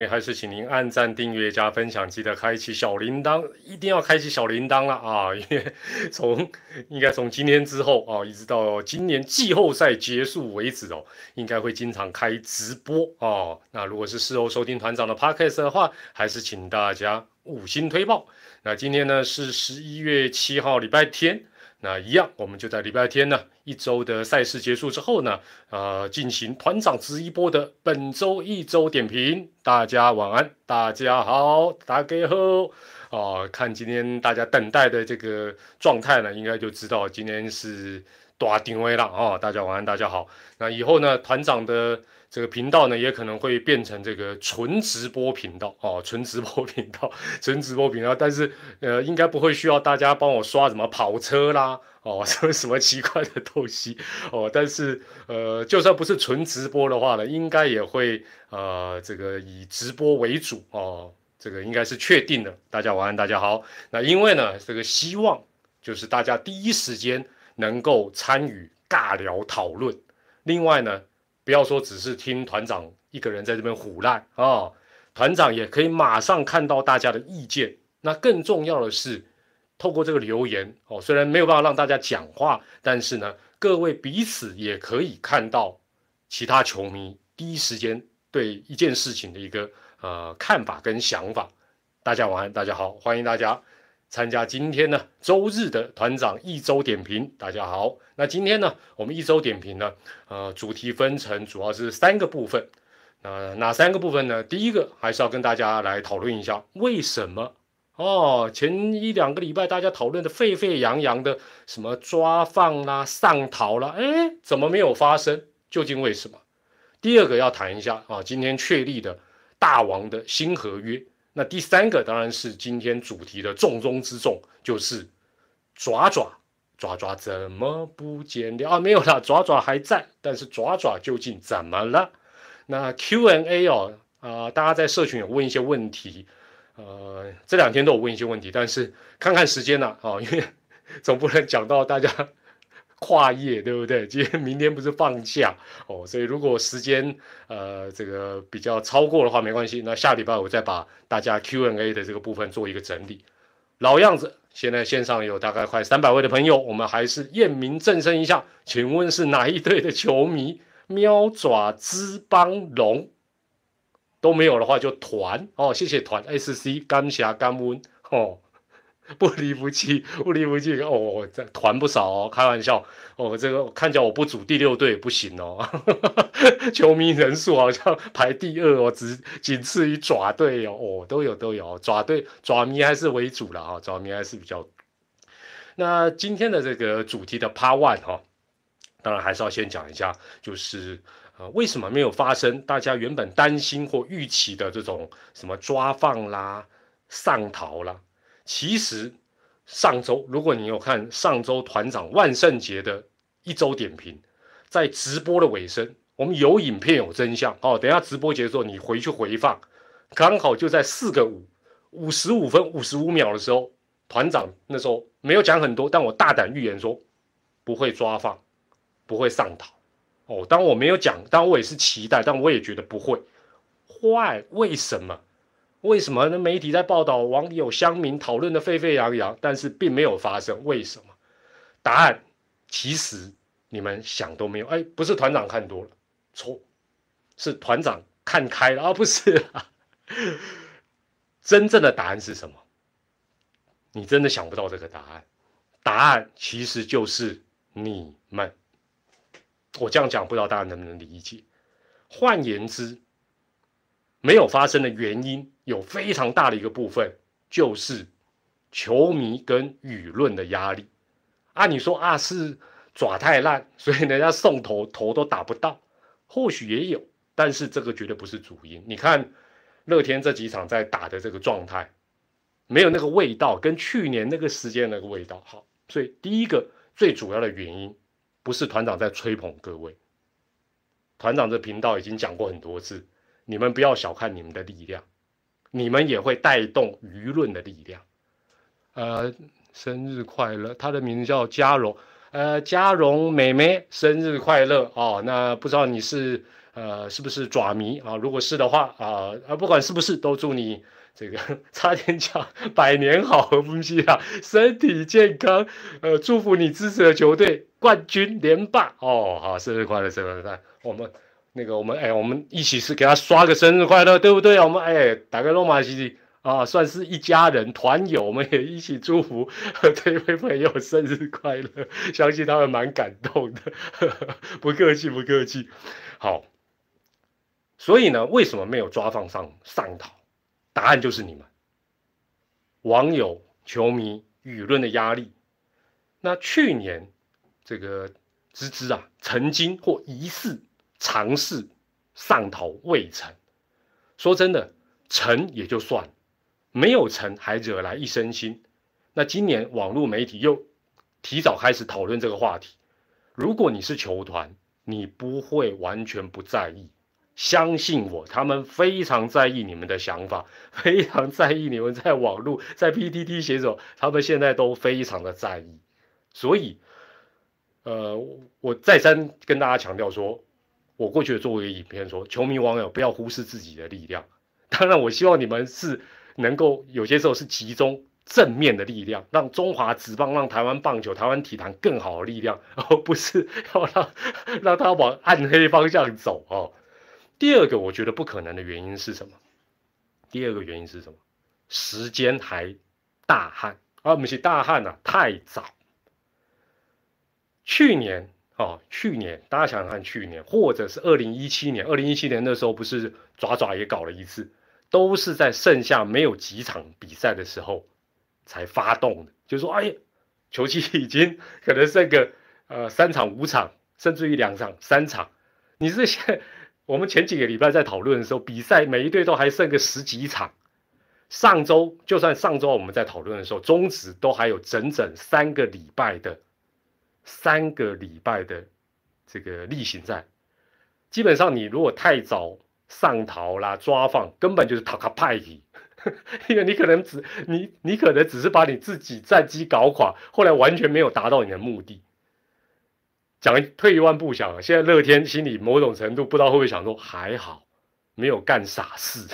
也还是请您按赞、订阅、加分享，记得开启小铃铛，一定要开启小铃铛了啊！因为 从应该从今天之后啊，一直到今年季后赛结束为止哦，应该会经常开直播哦。那如果是事后收听团长的 podcast 的话，还是请大家五星推报。那今天呢是十一月七号，礼拜天。那一样，我们就在礼拜天呢，一周的赛事结束之后呢，呃，进行团长直一波的本周一周点评。大家晚安，大家好，大家好。哦，看今天大家等待的这个状态呢，应该就知道今天是大定位了哦。大家晚安，大家好。那以后呢，团长的。这个频道呢，也可能会变成这个纯直播频道哦，纯直播频道，纯直播频道。但是，呃，应该不会需要大家帮我刷什么跑车啦，哦，什么什么奇怪的东西哦。但是，呃，就算不是纯直播的话呢，应该也会呃，这个以直播为主哦。这个应该是确定的。大家晚安，大家好。那因为呢，这个希望就是大家第一时间能够参与尬聊讨论。另外呢。不要说只是听团长一个人在这边胡乱啊，团长也可以马上看到大家的意见。那更重要的是，透过这个留言哦，虽然没有办法让大家讲话，但是呢，各位彼此也可以看到其他球迷第一时间对一件事情的一个呃看法跟想法。大家晚安，大家好，欢迎大家。参加今天呢周日的团长一周点评，大家好。那今天呢，我们一周点评呢，呃，主题分成主要是三个部分。那哪三个部分呢？第一个还是要跟大家来讨论一下，为什么哦？前一两个礼拜大家讨论的沸沸扬扬的什么抓放啦、上逃啦，哎，怎么没有发生？究竟为什么？第二个要谈一下啊，今天确立的大王的新合约。那第三个当然是今天主题的重中之重，就是爪爪爪爪怎么不见了啊？没有了，爪爪还在，但是爪爪究竟怎么了？那 Q&A 哦啊，大家在社群有问一些问题，呃，这两天都有问一些问题，但是看看时间了啊，因为 总不能讲到大家。跨业对不对？今天明天不是放假哦，所以如果时间呃这个比较超过的话，没关系。那下礼拜我再把大家 Q&A 的这个部分做一个整理。老样子，现在线上有大概快三百位的朋友，我们还是验明正身一下。请问是哪一队的球迷？喵爪之邦龙都没有的话就团哦，谢谢团 SC 甘霞甘温哦。不离不弃，不离不弃哦！这团不少哦，开玩笑哦。这个看起来我不组第六队不行哦，球迷人数好像排第二哦，只仅次于爪队哦。哦，都有都有，爪队爪迷还是为主了啊，爪迷还是比较。那今天的这个主题的 Part One 哈，当然还是要先讲一下，就是呃为什么没有发生大家原本担心或预期的这种什么抓放啦、上逃啦。其实上周，如果你有看上周团长万圣节的一周点评，在直播的尾声，我们有影片有真相哦。等下直播结束，你回去回放，刚好就在四个五五十五分五十五秒的时候，团长那时候没有讲很多，但我大胆预言说不会抓放，不会上逃哦。当我没有讲，但我也是期待，但我也觉得不会坏，为什么？为什么呢？媒体在报道，网友乡民讨论的沸沸扬扬，但是并没有发生。为什么？答案其实你们想都没有。哎，不是团长看多了，错，是团长看开了啊！不是，真正的答案是什么？你真的想不到这个答案。答案其实就是你们。我这样讲，不知道大家能不能理解？换言之。没有发生的原因有非常大的一个部分，就是球迷跟舆论的压力。啊，你说啊是爪太烂，所以人家送头头都打不到，或许也有，但是这个绝对不是主因。你看乐天这几场在打的这个状态，没有那个味道，跟去年那个时间那个味道好。所以第一个最主要的原因，不是团长在吹捧各位，团长的频道已经讲过很多次。你们不要小看你们的力量，你们也会带动舆论的力量。呃，生日快乐！她的名字叫嘉荣，呃，嘉荣妹妹生日快乐哦。那不知道你是呃，是不是爪迷啊？如果是的话啊，啊，不管是不是，都祝你这个 差点讲百年好合不息啊，身体健康。呃，祝福你支持的球队冠军连霸哦。好，生日快乐，生日快乐！我们那个，我们哎，我们一起是给他刷个生日快乐，对不对？我们哎，打个罗马西西啊，算是一家人团友，我们也一起祝福这位朋友生日快乐。相信他们蛮感动的，不客气，不客气。好。所以呢，为什么没有抓放上上逃？答案就是你们网友、球迷、舆论的压力。那去年这个芝芝啊，曾经或疑似尝试上头未成。说真的，成也就算，没有成还惹来一身腥。那今年网络媒体又提早开始讨论这个话题。如果你是球团，你不会完全不在意。相信我，他们非常在意你们的想法，非常在意你们在网络、在 PTT 写手，他们现在都非常的在意。所以，呃，我再三跟大家强调说，我过去的做一个影片说，球迷网友不要忽视自己的力量。当然，我希望你们是能够有些时候是集中正面的力量，让中华职棒、让台湾棒球、台湾体坛更好的力量，而不是要让让他往暗黑方向走哦。第二个我觉得不可能的原因是什么？第二个原因是什么？时间还大旱啊，不是大旱啊，太早。去年哦，去年大家想想看，去年或者是二零一七年，二零一七年那时候不是爪爪也搞了一次，都是在剩下没有几场比赛的时候才发动的，就说哎呀，球季已经可能剩个呃三场五场，甚至于两场三场，你是现。我们前几个礼拜在讨论的时候，比赛每一队都还剩个十几场。上周就算上周我们在讨论的时候，中止都还有整整三个礼拜的三个礼拜的这个例行赛。基本上你如果太早上逃啦、抓放，根本就是逃卡派伊，因为你可能只你你可能只是把你自己战机搞垮，后来完全没有达到你的目的。讲退一万步想，现在乐天心里某种程度不知道会不会想说，还好没有干傻事，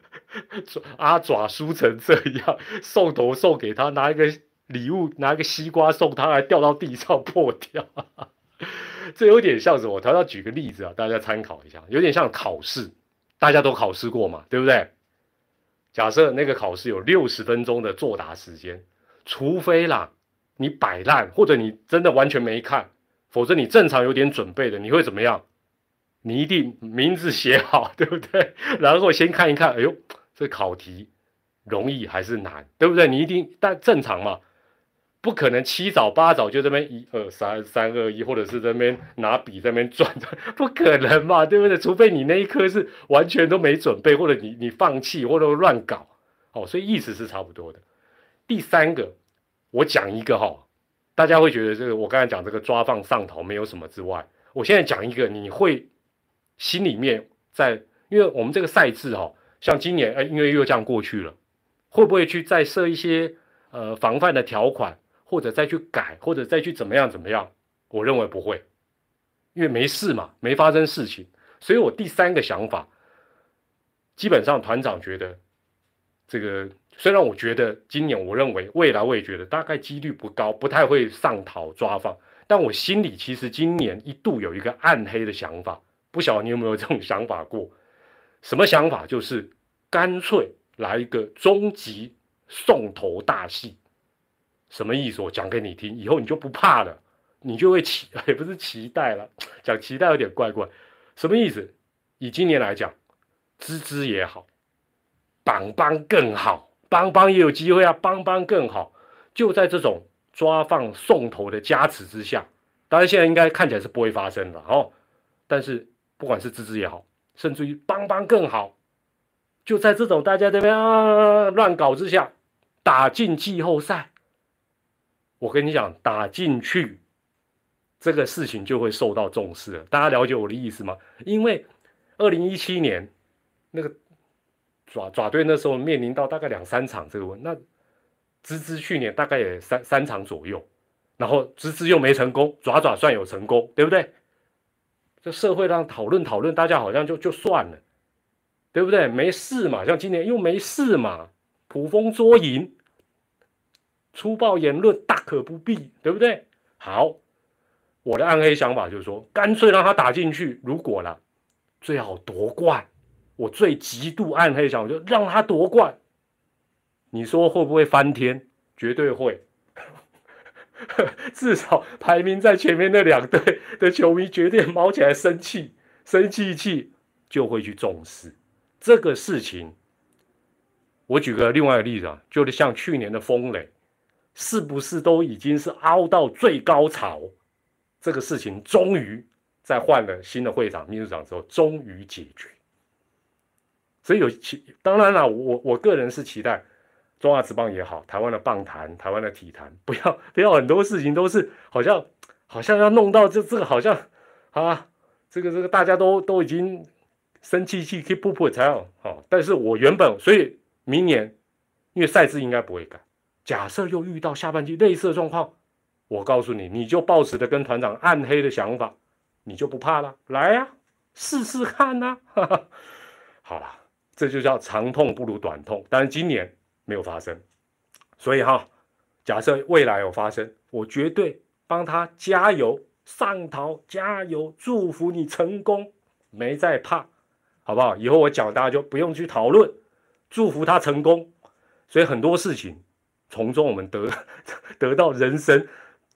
阿爪输成这样，送头送给他，拿一个礼物，拿个西瓜送他，还掉到地上破掉，这有点像什么？我要举个例子啊，大家参考一下，有点像考试，大家都考试过嘛，对不对？假设那个考试有六十分钟的作答时间，除非啦你摆烂，或者你真的完全没看。否则你正常有点准备的，你会怎么样？你一定名字写好，对不对？然后先看一看，哎呦，这考题容易还是难，对不对？你一定但正常嘛，不可能七早八早就这边一二三三二一，或者是这边拿笔在那边转的，不可能嘛，对不对？除非你那一科是完全都没准备，或者你你放弃或者乱搞，哦，所以意思是差不多的。第三个，我讲一个哈。大家会觉得这个我刚才讲这个抓放上头没有什么之外，我现在讲一个，你会心里面在，因为我们这个赛制哈，像今年哎，因为又这样过去了，会不会去再设一些呃防范的条款，或者再去改，或者再去怎么样怎么样？我认为不会，因为没事嘛，没发生事情，所以我第三个想法，基本上团长觉得这个。虽然我觉得今年，我认为未来我也觉得大概几率不高，不太会上逃抓放。但我心里其实今年一度有一个暗黑的想法，不晓得你有没有这种想法过？什么想法？就是干脆来一个终极送头大戏。什么意思？我讲给你听，以后你就不怕了，你就会期也不是期待了，讲期待有点怪怪。什么意思？以今年来讲，芝芝也好，邦邦更好。邦邦也有机会啊，邦邦更好。就在这种抓放送头的加持之下，当然现在应该看起来是不会发生的哦。但是不管是芝芝也好，甚至于邦邦更好，就在这种大家这边啊乱搞之下，打进季后赛。我跟你讲，打进去这个事情就会受到重视了。大家了解我的意思吗？因为二零一七年那个。爪爪队那时候面临到大概两三场这个问，那芝芝去年大概也三三场左右，然后芝芝又没成功，爪爪算有成功，对不对？这社会上讨论讨论，大家好像就就算了，对不对？没事嘛，像今年又没事嘛，捕风捉影，粗暴言论大可不必，对不对？好，我的暗黑想法就是说，干脆让他打进去，如果了，最好夺冠。我最极度暗黑想法就让他夺冠。你说会不会翻天？绝对会。至少排名在前面那两队的球迷绝对毛起来生气，生气气就会去重视这个事情。我举个另外的例子啊，就是像去年的风雷，是不是都已经是凹到最高潮？这个事情终于在换了新的会长、秘书长之后，终于解决。所以有期，当然了，我我个人是期待。中华职棒也好，台湾的棒坛、台湾的体坛，不要不要很多事情都是好像好像要弄到这这个好像啊，这个这个大家都都已经生气气 keep up 才好。好，但是我原本所以明年因为赛制应该不会改，假设又遇到下半季类似的状况，我告诉你，你就抱持的跟团长暗黑的想法，你就不怕了，来呀，试试看呐。好了，这就叫长痛不如短痛，但是今年。没有发生，所以哈，假设未来有发生，我绝对帮他加油上桃，加油祝福你成功，没再怕，好不好？以后我讲大家就不用去讨论，祝福他成功。所以很多事情从中我们得 得到人生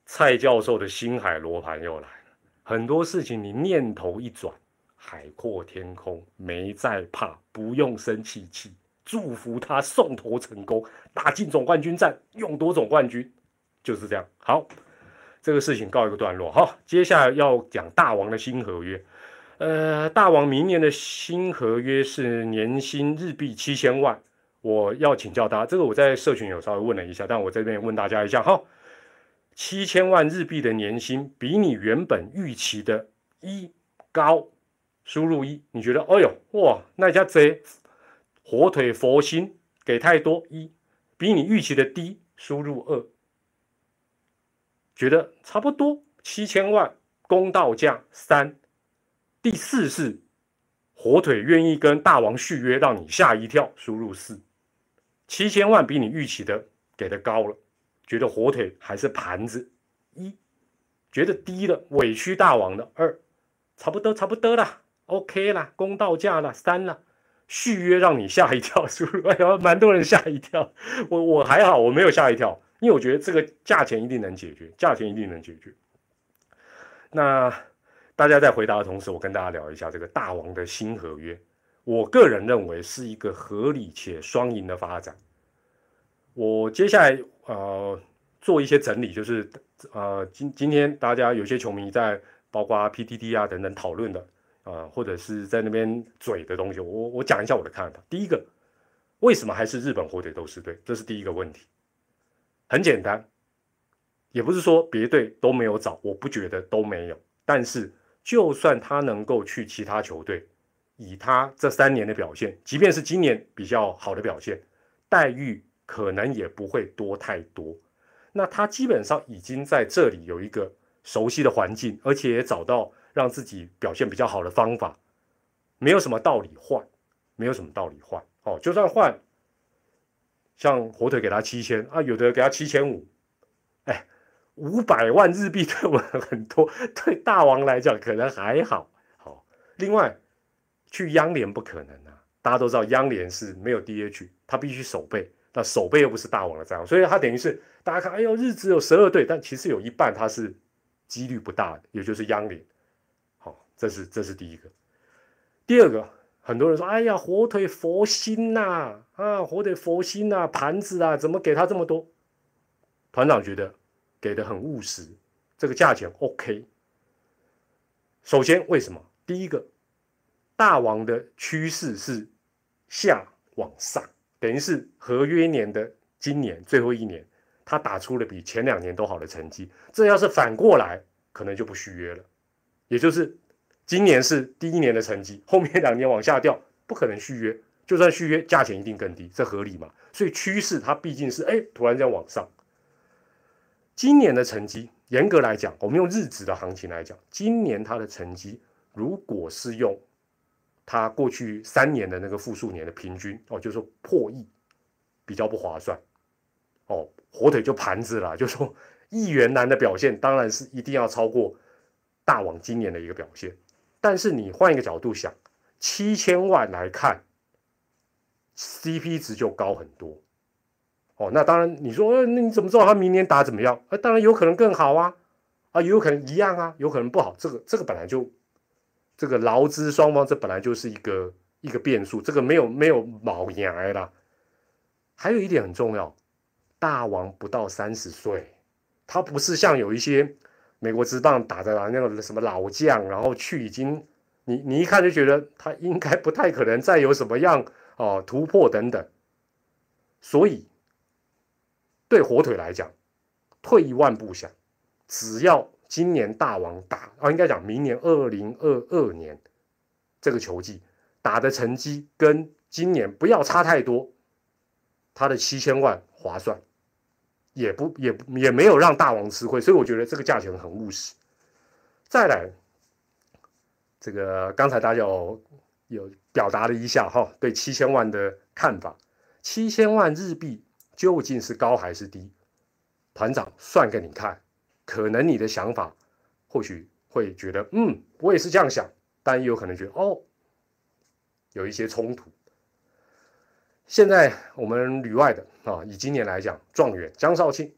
蔡教授的星海罗盘又来了。很多事情你念头一转，海阔天空，没在怕，不用生气气。祝福他送头成功，打进总冠军战，勇夺总冠军，就是这样。好，这个事情告一个段落。好，接下来要讲大王的新合约。呃，大王明年的新合约是年薪日币七千万。我要请教大家，这个我在社群有稍微问了一下，但我这边问大家一下哈，七千万日币的年薪比你原本预期的一高，输入一，你觉得？哎呦，哇，那家贼。火腿佛心给太多一，比你预期的低，输入二，觉得差不多七千万公道价三，第四是火腿愿意跟大王续约，让你吓一跳，输入四，七千万比你预期的给的高了，觉得火腿还是盘子一，觉得低了委屈大王的二，差不多差不多了，OK 啦，公道价了三了。续约让你吓一跳，是不是？哎呀，蛮多人吓一跳。我我还好，我没有吓一跳，因为我觉得这个价钱一定能解决，价钱一定能解决。那大家在回答的同时，我跟大家聊一下这个大王的新合约。我个人认为是一个合理且双赢的发展。我接下来呃做一些整理，就是呃今今天大家有些球迷在包括 PTT 啊等等讨论的。啊，或者是在那边嘴的东西，我我讲一下我的看法。第一个，为什么还是日本火腿斗士队？这是第一个问题。很简单，也不是说别队都没有找，我不觉得都没有。但是，就算他能够去其他球队，以他这三年的表现，即便是今年比较好的表现，待遇可能也不会多太多。那他基本上已经在这里有一个熟悉的环境，而且也找到。让自己表现比较好的方法，没有什么道理换，没有什么道理换哦。就算换，像火腿给他七千啊，有的给他七千五，哎，五百万日币 对我很多，对大王来讲可能还好。好，另外去央联不可能啊，大家都知道央联是没有 DH，他必须守备，那守备又不是大王的战，所以他等于是大家看，哎呦，日子有十二队，但其实有一半他是几率不大的，也就是央联。这是这是第一个，第二个，很多人说：“哎呀，火腿佛心呐，啊，火腿佛心呐，盘子啊，怎么给他这么多？”团长觉得给的很务实，这个价钱 OK。首先，为什么？第一个，大王的趋势是下往上，等于是合约年的今年最后一年，他打出了比前两年都好的成绩。这要是反过来，可能就不续约了，也就是。今年是第一年的成绩，后面两年往下掉，不可能续约。就算续约，价钱一定更低，这合理吗？所以趋势它毕竟是哎，突然间往上。今年的成绩，严格来讲，我们用日子的行情来讲，今年它的成绩如果是用它过去三年的那个复数年的平均哦，就是说破亿比较不划算哦。火腿就盘子了，就说亿元男的表现当然是一定要超过大王今年的一个表现。但是你换一个角度想，七千万来看，CP 值就高很多哦。那当然你说，呃，那你怎么知道他明年打怎么样？呃，当然有可能更好啊，啊，也有可能一样啊，有可能不好。这个这个本来就。这个劳资双方，这本来就是一个一个变数，这个没有没有毛牙啦。还有一点很重要，大王不到三十岁，他不是像有一些美国职棒打的那种什么老将，然后去已经你你一看就觉得他应该不太可能再有什么样哦突破等等。所以对火腿来讲，退一万步想，只要。今年大王打啊，应该讲明年二零二二年这个球季打的成绩跟今年不要差太多，他的七千万划算，也不也也没有让大王吃亏，所以我觉得这个价钱很务实。再来，这个刚才大家有有表达了一下哈，对七千万的看法，七千万日币究竟是高还是低？团长算给你看。可能你的想法或许会觉得，嗯，我也是这样想，但也有可能觉得，哦，有一些冲突。现在我们旅外的啊，以今年来讲，状元江少庆，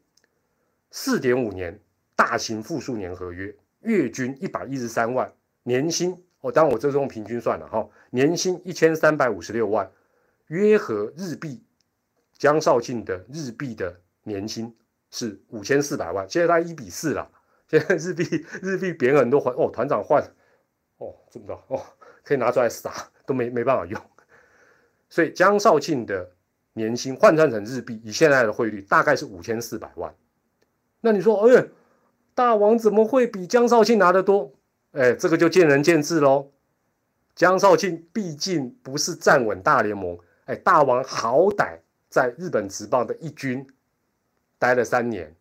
四点五年大型复数年合约，月均一百一十三万，年薪哦，当然我这是用平均算了哈，年薪一千三百五十六万，约合日币，江少庆的日币的年薪。是五千四百万，现在它一比四了。现在日币日币贬很多，换哦，团长换哦，这么着哦，可以拿出来撒，都没没办法用。所以江少庆的年薪换算成日币，以现在的汇率大概是五千四百万。那你说，哎，大王怎么会比江少庆拿得多？哎，这个就见仁见智喽。江少庆毕竟不是站稳大联盟，哎，大王好歹在日本职棒的一军。待了三年，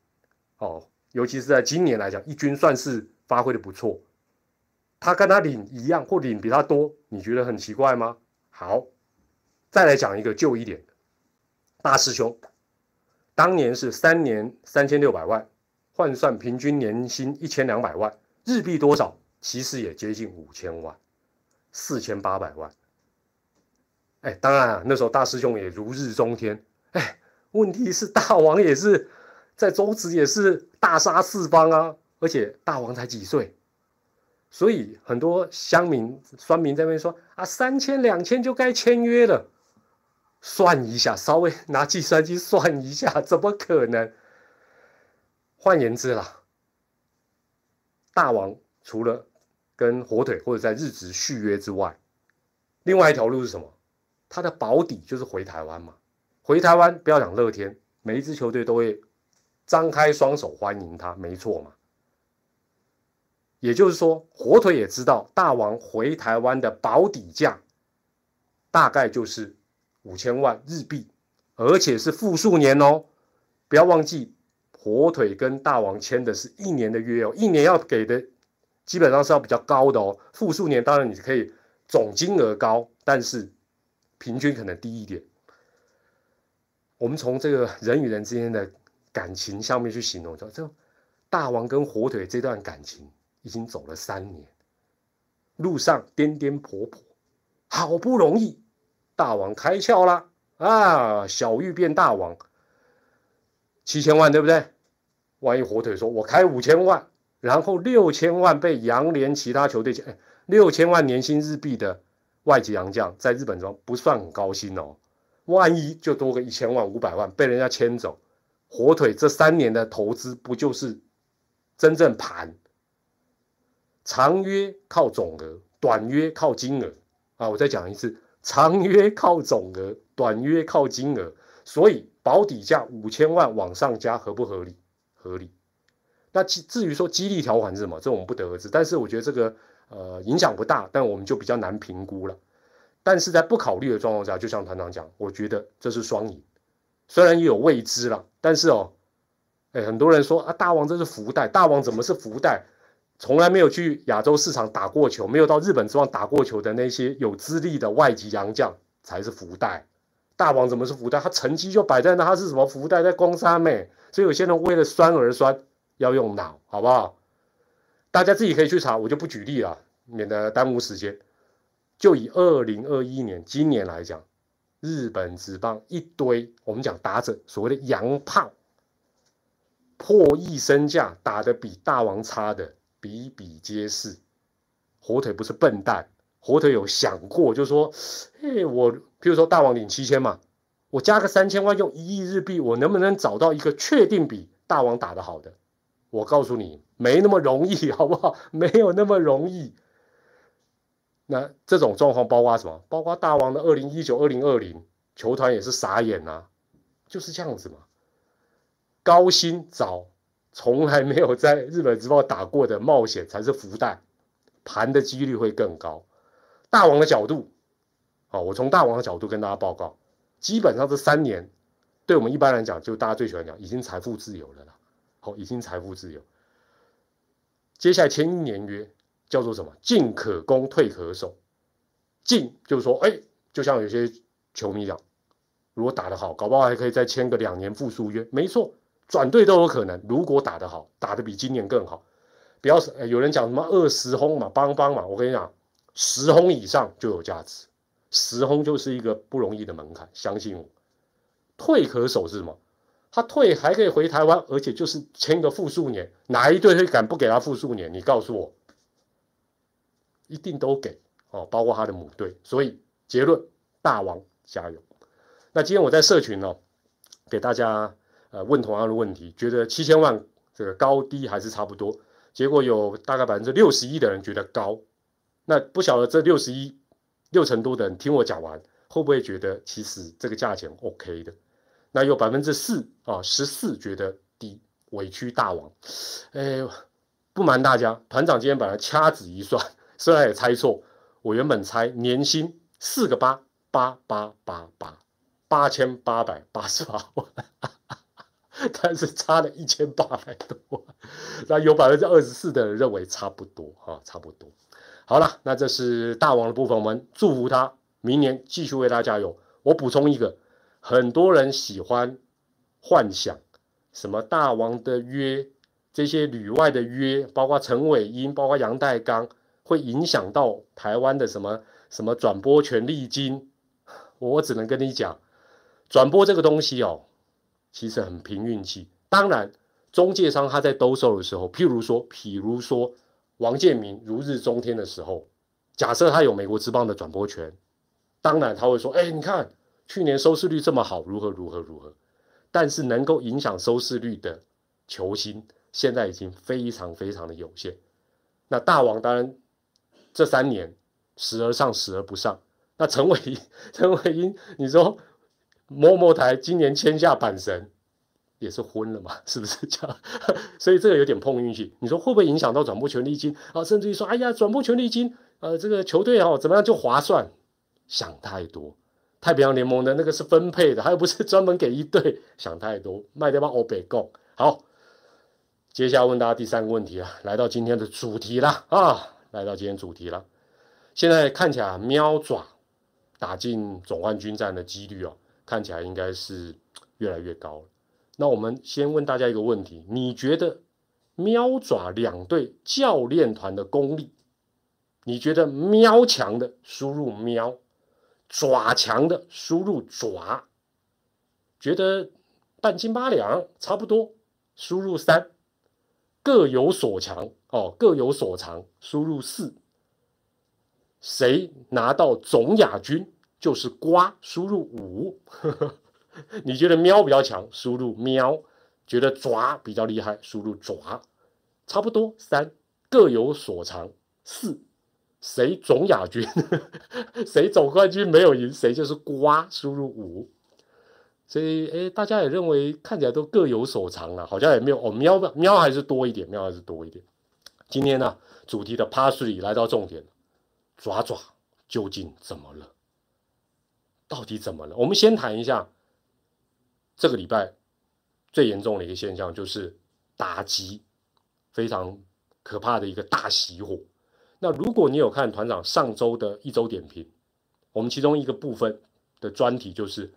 哦，尤其是在今年来讲，一军算是发挥的不错。他跟他领一样，或领比他多，你觉得很奇怪吗？好，再来讲一个旧一点的，大师兄，当年是三年三千六百万，换算平均年薪一千两百万日币多少？其实也接近五千万，四千八百万。哎，当然啊，那时候大师兄也如日中天，哎。问题是大王也是在周子也是大杀四方啊，而且大王才几岁，所以很多乡民、酸民在那边说啊，三千两千就该签约了。算一下，稍微拿计算机算一下，怎么可能？换言之啦，大王除了跟火腿或者在日职续约之外，另外一条路是什么？他的保底就是回台湾嘛。回台湾不要讲乐天，每一支球队都会张开双手欢迎他，没错嘛。也就是说，火腿也知道大王回台湾的保底价大概就是五千万日币，而且是复数年哦。不要忘记，火腿跟大王签的是一年的约哦，一年要给的基本上是要比较高的哦。复数年当然你可以总金额高，但是平均可能低一点。我们从这个 人与人之间的感情上面去形容，说这大王跟火腿这段感情已经走了三年，路上颠颠簸簸，好不容易大王开窍了啊，小玉变大王，七千万对不对？万一火腿说我开五千万，然后六千万被洋联其他球队哎，六千万年薪日币的外籍洋将在日本中不算很高薪哦。万一就多个一千万五百万被人家牵走，火腿这三年的投资不就是真正盘？长约靠总额，短约靠金额啊！我再讲一次，长约靠总额，短约靠金额。所以保底价五千万往上加合不合理？合理。那至至于说激励条款是什么，这我们不得而知。但是我觉得这个呃影响不大，但我们就比较难评估了。但是在不考虑的状况下，就像团长讲，我觉得这是双赢，虽然也有未知了，但是哦，哎，很多人说啊，大王这是福袋，大王怎么是福袋？从来没有去亚洲市场打过球，没有到日本之王打过球的那些有资历的外籍洋将才是福袋。大王怎么是福袋？他成绩就摆在那，他是什么福袋？在光山妹。所以有些人为了酸而酸，要用脑，好不好？大家自己可以去查，我就不举例了，免得耽误时间。就以二零二一年今年来讲，日本职棒一堆我们讲打者，所谓的洋炮，破亿身价打得比大王差的。比比皆是，火腿不是笨蛋，火腿有想过，就是说，哎，我譬如说大王领七千嘛，我加个三千万，用一亿日币，我能不能找到一个确定比大王打得好的？我告诉你，没那么容易，好不好？没有那么容易。那这种状况包括什么？包括大王的二零一九、二零二零球团也是傻眼呐，就是这样子嘛，高薪找。从来没有在日本直报打过的冒险才是福袋，盘的几率会更高。大王的角度，好，我从大王的角度跟大家报告，基本上这三年，对我们一般来讲，就大家最喜欢讲，已经财富自由了啦。好，已经财富自由。接下来签一年约，叫做什么？进可攻，退可守。进就是说，哎，就像有些球迷讲，如果打得好，搞不好还可以再签个两年复苏约。没错。转队都有可能，如果打得好，打得比今年更好，不要有人讲什么二十轰嘛，邦邦嘛，我跟你讲，十轰以上就有价值，十轰就是一个不容易的门槛，相信我。退可守是什么？他退还可以回台湾，而且就是签个复数年，哪一队会敢不给他复数年？你告诉我，一定都给哦，包括他的母队。所以结论，大王加油。那今天我在社群呢，给大家。呃，问同样的问题，觉得七千万这个高低还是差不多，结果有大概百分之六十一的人觉得高，那不晓得这六十一六成多的人听我讲完，会不会觉得其实这个价钱 OK 的？那有百分之四啊，十四觉得低，委屈大王。哎，不瞒大家，团长今天本来掐指一算，虽然也猜错，我原本猜年薪四个八八八八八八千八百八十八万。但是差了一千八百多万，那有百分之二十四的人认为差不多哈，差不多。好了，那这是大王的部分，我们祝福他明年继续为他加油。我补充一个，很多人喜欢幻想什么大王的约，这些旅外的约，包括陈伟英，包括杨代刚，会影响到台湾的什么什么转播权利金。我只能跟你讲，转播这个东西哦。其实很凭运气，当然，中介商他在兜售的时候，譬如说，譬如说，王建民如日中天的时候，假设他有美国之邦的转播权，当然他会说，哎，你看去年收视率这么好，如何如何如何，但是能够影响收视率的球星，现在已经非常非常的有限。那大王当然这三年时而上，时而不上。那陈伟 陈伟英，你说？某某台今年签下板神，也是昏了嘛？是不是 这样？所以这个有点碰运气。你说会不会影响到转播权利金啊？甚至于说，哎呀，转播权利金，呃，这个球队哦怎么样就划算？想太多。太平洋联盟的那个是分配的，他又不是专门给一队？想太多。卖掉吧，欧北贡。好，接下来问大家第三个问题啊，来到今天的主题了啊，来到今天主题了。现在看起来喵爪打进总冠军战的几率哦。看起来应该是越来越高了。那我们先问大家一个问题：你觉得喵爪两队教练团的功力？你觉得喵强的输入喵，爪强的输入爪？觉得半斤八两差不多，输入三，各有所长哦，各有所长，输入四。谁拿到总亚军？就是瓜，输入五，你觉得喵比较强，输入喵；觉得爪比较厉害，输入爪。差不多三，各有所长。四，谁总亚军，谁总冠军没有赢，谁就是瓜，输入五。所以，哎，大家也认为看起来都各有所长了，好像也没有哦，喵喵还是多一点，喵还是多一点。今天呢，主题的 p a s s 里来到重点爪爪究竟怎么了？到底怎么了？我们先谈一下这个礼拜最严重的一个现象，就是打击非常可怕的一个大熄火。那如果你有看团长上周的一周点评，我们其中一个部分的专题就是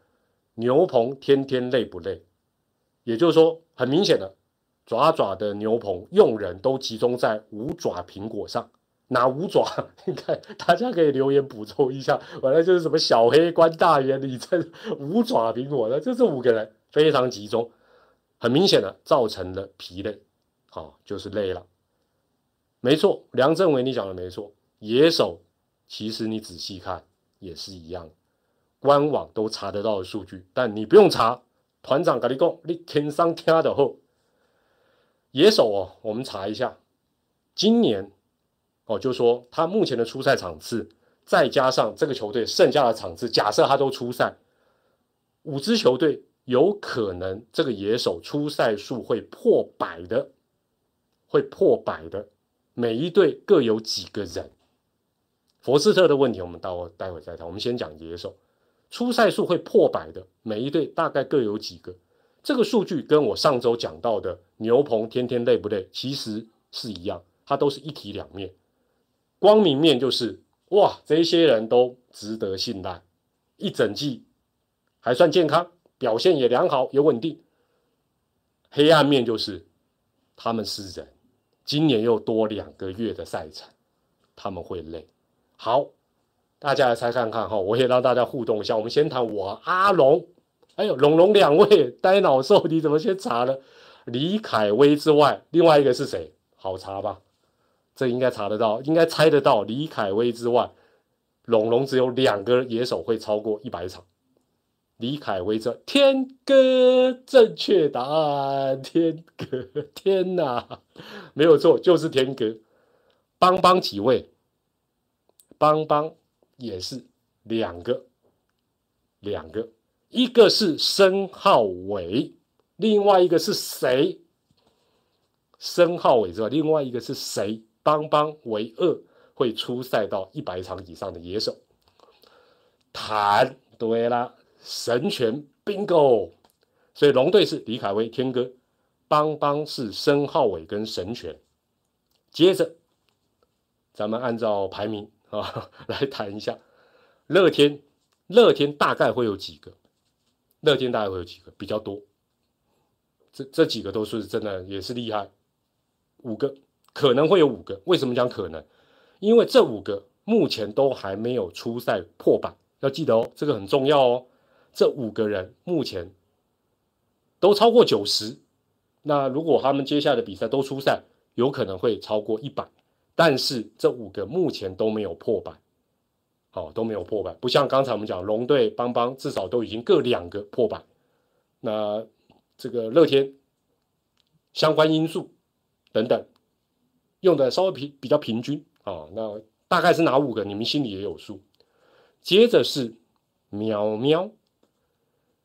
牛棚天天累不累？也就是说，很明显的爪爪的牛棚用人都集中在五爪苹果上。哪五爪？你看，大家可以留言补充一下。完了就是什么小黑关大眼，你这五爪苹果的，就这五个人非常集中，很明显的造成了疲累，好，就是累了。没错，梁振伟你讲的没错，野手其实你仔细看也是一样，官网都查得到的数据，但你不用查。团长跟你讲，你天上听的好，野手哦，我们查一下，今年。哦，就说他目前的出赛场次，再加上这个球队剩下的场次，假设他都出赛，五支球队有可能这个野手出赛数会破百的，会破百的。每一队各有几个人？佛斯特的问题我们到待会再谈。我们先讲野手出赛数会破百的，每一队大概各有几个？这个数据跟我上周讲到的牛棚天天累不累，其实是一样，它都是一体两面。光明面就是哇，这些人都值得信赖，一整季还算健康，表现也良好，也稳定。黑暗面就是他们是人，今年又多两个月的赛程，他们会累。好，大家来猜看看哈，我也让大家互动一下。我们先谈我阿龙，哎呦，龙龙两位呆脑兽，你怎么先查了？李凯威之外，另外一个是谁？好查吧？这应该查得到，应该猜得到。李凯威之外，龙龙只有两个野手会超过一百场。李凯威这天哥正确答案，天哥，天哪，没有错，就是天哥。邦邦几位？邦邦也是两个，两个，一个是申浩伟，另外一个是谁？申浩伟之外，另外一个是谁？邦邦为二会出赛到一百场以上的野手，谈对了，神拳 bingo，所以龙队是李凯威天哥，邦邦是申浩伟跟神拳。接着，咱们按照排名啊 来谈一下，乐天，乐天大概会有几个？乐天大概会有几个？比较多，这这几个都是真的也是厉害，五个。可能会有五个，为什么讲可能？因为这五个目前都还没有出赛破百，要记得哦，这个很重要哦。这五个人目前都超过九十，那如果他们接下来的比赛都出赛，有可能会超过一百。但是这五个目前都没有破百，好，都没有破百，不像刚才我们讲龙队、邦邦至少都已经各两个破百。那这个乐天相关因素等等。用的稍微平比较平均啊，那大概是哪五个？你们心里也有数。接着是喵喵，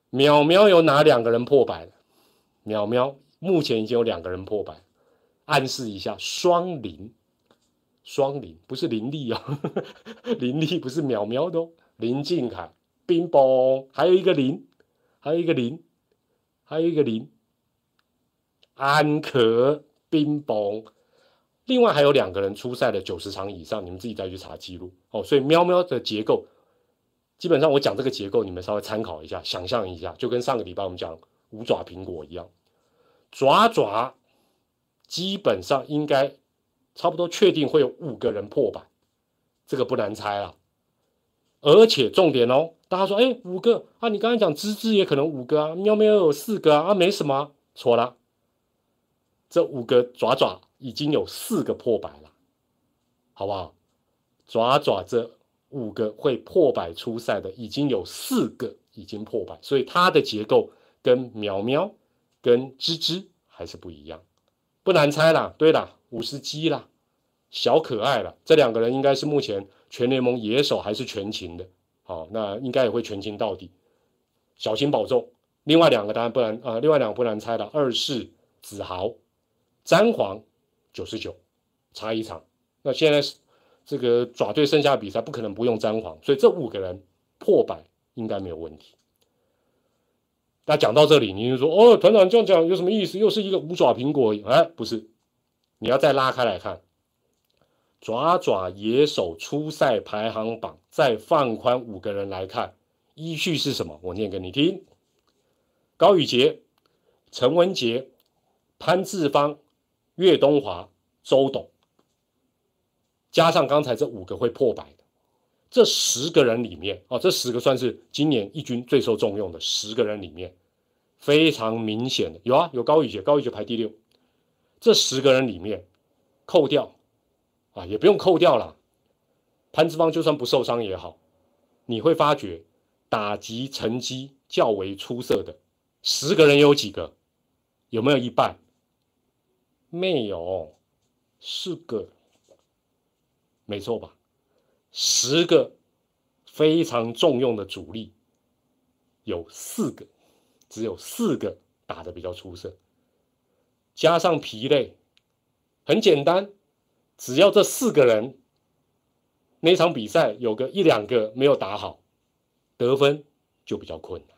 喵喵有哪两个人破百了？喵喵目前已经有两个人破百，暗示一下双零，双林不是林立哦，林立不是喵喵的哦，林敬凯，冰崩，还有一个林，还有一个林，还有一个林，安可冰崩。另外还有两个人出赛了九十场以上，你们自己再去查记录哦。所以喵喵的结构，基本上我讲这个结构，你们稍微参考一下，想象一下，就跟上个礼拜我们讲五爪苹果一样，爪爪基本上应该差不多确定会有五个人破百，这个不难猜了。而且重点哦，大家说哎五个啊，你刚才讲芝芝也可能五个啊，喵喵有四个啊，啊没什么，错了，这五个爪爪。已经有四个破百了，好不好？爪爪这五个会破百出赛的，已经有四个已经破百，所以它的结构跟苗苗、跟芝芝还是不一样，不难猜啦。对啦，五十鸡啦，小可爱了。这两个人应该是目前全联盟野手还是全勤的，好，那应该也会全勤到底，小心保重。另外两个当然不难啊，另外两个不难猜了，二是子豪、詹皇。九十九，差一场。那现在是这个爪队剩下比赛不可能不用詹皇，所以这五个人破百应该没有问题。那讲到这里，你就说哦，团长这样讲有什么意思？又是一个五爪苹果？哎，不是，你要再拉开来看，爪爪野手初赛排行榜，再放宽五个人来看，依序是什么？我念给你听：高宇杰、陈文杰、潘志芳、岳东华、周董，加上刚才这五个会破百的，这十个人里面啊，这十个算是今年一军最受重用的十个人里面，非常明显的有啊，有高宇杰，高宇杰排第六。这十个人里面，扣掉，啊，也不用扣掉了。潘志芳就算不受伤也好，你会发觉打击成绩较为出色的十个人有几个？有没有一半？没有，四个，没错吧？十个非常重用的主力，有四个，只有四个打的比较出色。加上疲累，很简单，只要这四个人那场比赛有个一两个没有打好，得分就比较困难，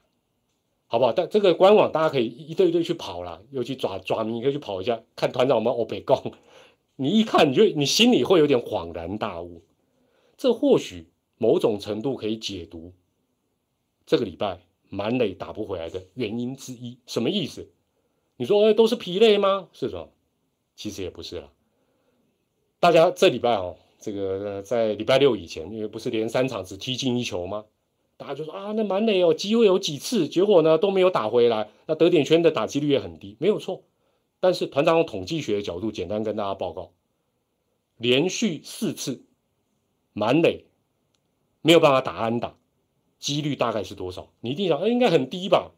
好不好？但这个官网大家可以一对一对去跑了，尤其抓抓迷可以去跑一下，看团长我们欧北贡，你一看你就你心里会有点恍然大悟，这或许某种程度可以解读这个礼拜满垒打不回来的原因之一，什么意思？你说，哎，都是疲累吗？是什么？其实也不是了。大家这礼拜哦，这个在礼拜六以前，因为不是连三场只踢进一球吗？大家就说啊，那蛮累哦，机会有几次，结果呢都没有打回来。那得点圈的打击率也很低，没有错。但是团长用统计学的角度，简单跟大家报告，连续四次满垒没有办法打安打，几率大概是多少？你一定想，哎，应该很低吧？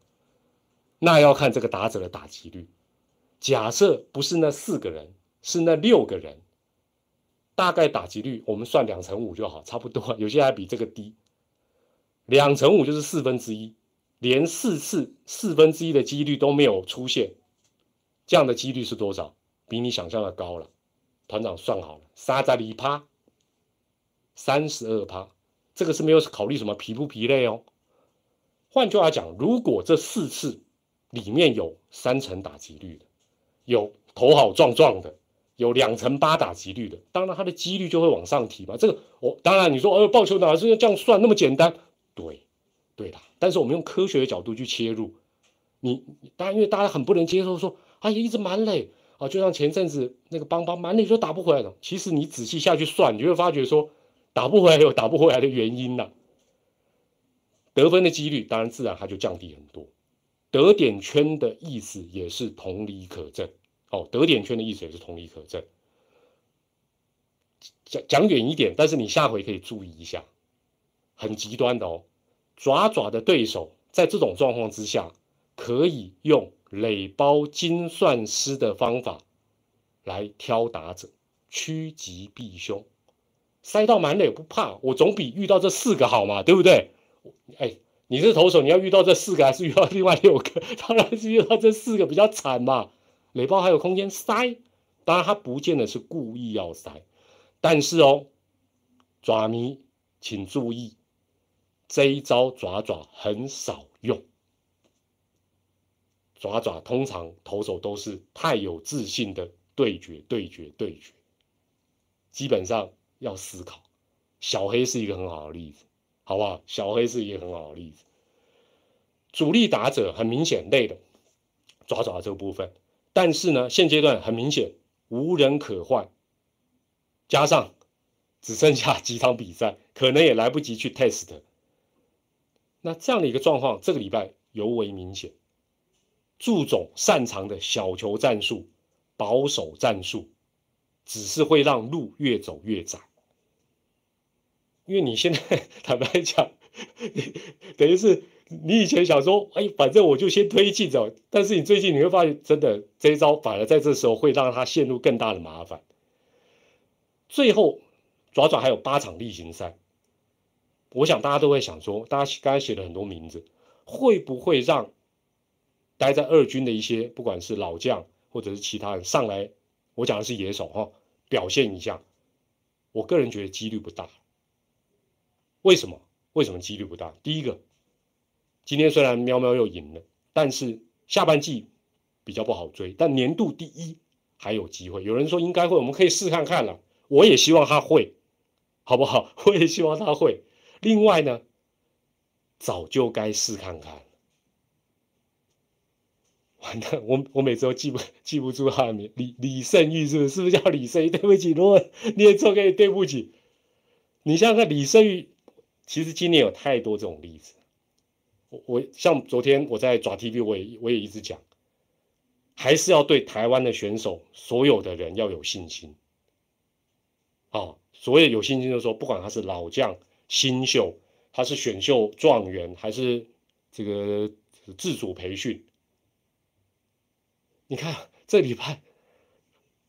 那要看这个打者的打击率。假设不是那四个人，是那六个人，大概打击率我们算两成五就好，差不多。有些还比这个低，两成五就是四分之一，连四次四分之一的几率都没有出现，这样的几率是多少？比你想象的高了。团长算好了，三十二趴，三十二趴，这个是没有考虑什么疲不疲累哦。换句话讲，如果这四次，里面有三成打击率的，有头好壮壮的，有两成八打击率的，当然它的几率就会往上提嘛。这个我当然你说，呃，报球哪是这样算那么简单？对，对的。但是我们用科学的角度去切入，你当然因为大家很不能接受说，哎呀，一直满垒啊，就像前阵子那个邦邦满垒都打不回来的。其实你仔细下去算，你就会发觉说，打不回来有打不回来的原因呐。得分的几率当然自然它就降低很多。得点圈的意思也是同理可证哦，得点圈的意思也是同理可证。讲讲远一点，但是你下回可以注意一下，很极端的哦。爪爪的对手在这种状况之下，可以用垒包精算师的方法来挑打者，趋吉避凶，塞到满垒不怕，我总比遇到这四个好嘛，对不对？哎。你是投手，你要遇到这四个还是遇到另外六个？当然是遇到这四个比较惨嘛。垒包还有空间塞，当然他不见得是故意要塞，但是哦，爪迷请注意，这一招爪爪很少用。爪爪通常投手都是太有自信的对决，对决，对决，基本上要思考。小黑是一个很好的例子。好不好？小黑是一个很好的例子。主力打者很明显累了，爪爪这个部分，但是呢，现阶段很明显无人可换，加上只剩下几场比赛，可能也来不及去 test。那这样的一个状况，这个礼拜尤为明显。祝总擅长的小球战术、保守战术，只是会让路越走越窄。因为你现在 坦白讲，等于是你以前想说，哎，反正我就先推进走，但是你最近你会发现，真的这一招反而在这时候会让他陷入更大的麻烦。最后，爪爪还有八场例行赛，我想大家都会想说，大家刚才写了很多名字，会不会让待在二军的一些不管是老将或者是其他人上来？我讲的是野手哈，表现一下。我个人觉得几率不大。为什么？为什么几率不大？第一个，今天虽然喵喵又赢了，但是下半季比较不好追。但年度第一，还有机会。有人说应该会，我们可以试看看了。我也希望他会，好不好？我也希望他会。另外呢，早就该试看看。完蛋，我我每次都记不记不住他的名，李李胜玉是不是？是不是叫李胜玉？对不起，如果念错，可以对不起。你想想看，李胜玉，其实今年有太多这种例子。我我像昨天我在爪 TV，我也我也一直讲，还是要对台湾的选手，所有的人要有信心。啊，所谓有信心，就是说，不管他是老将、新秀，他是选秀状元，还是这个自主培训。你看这礼拜，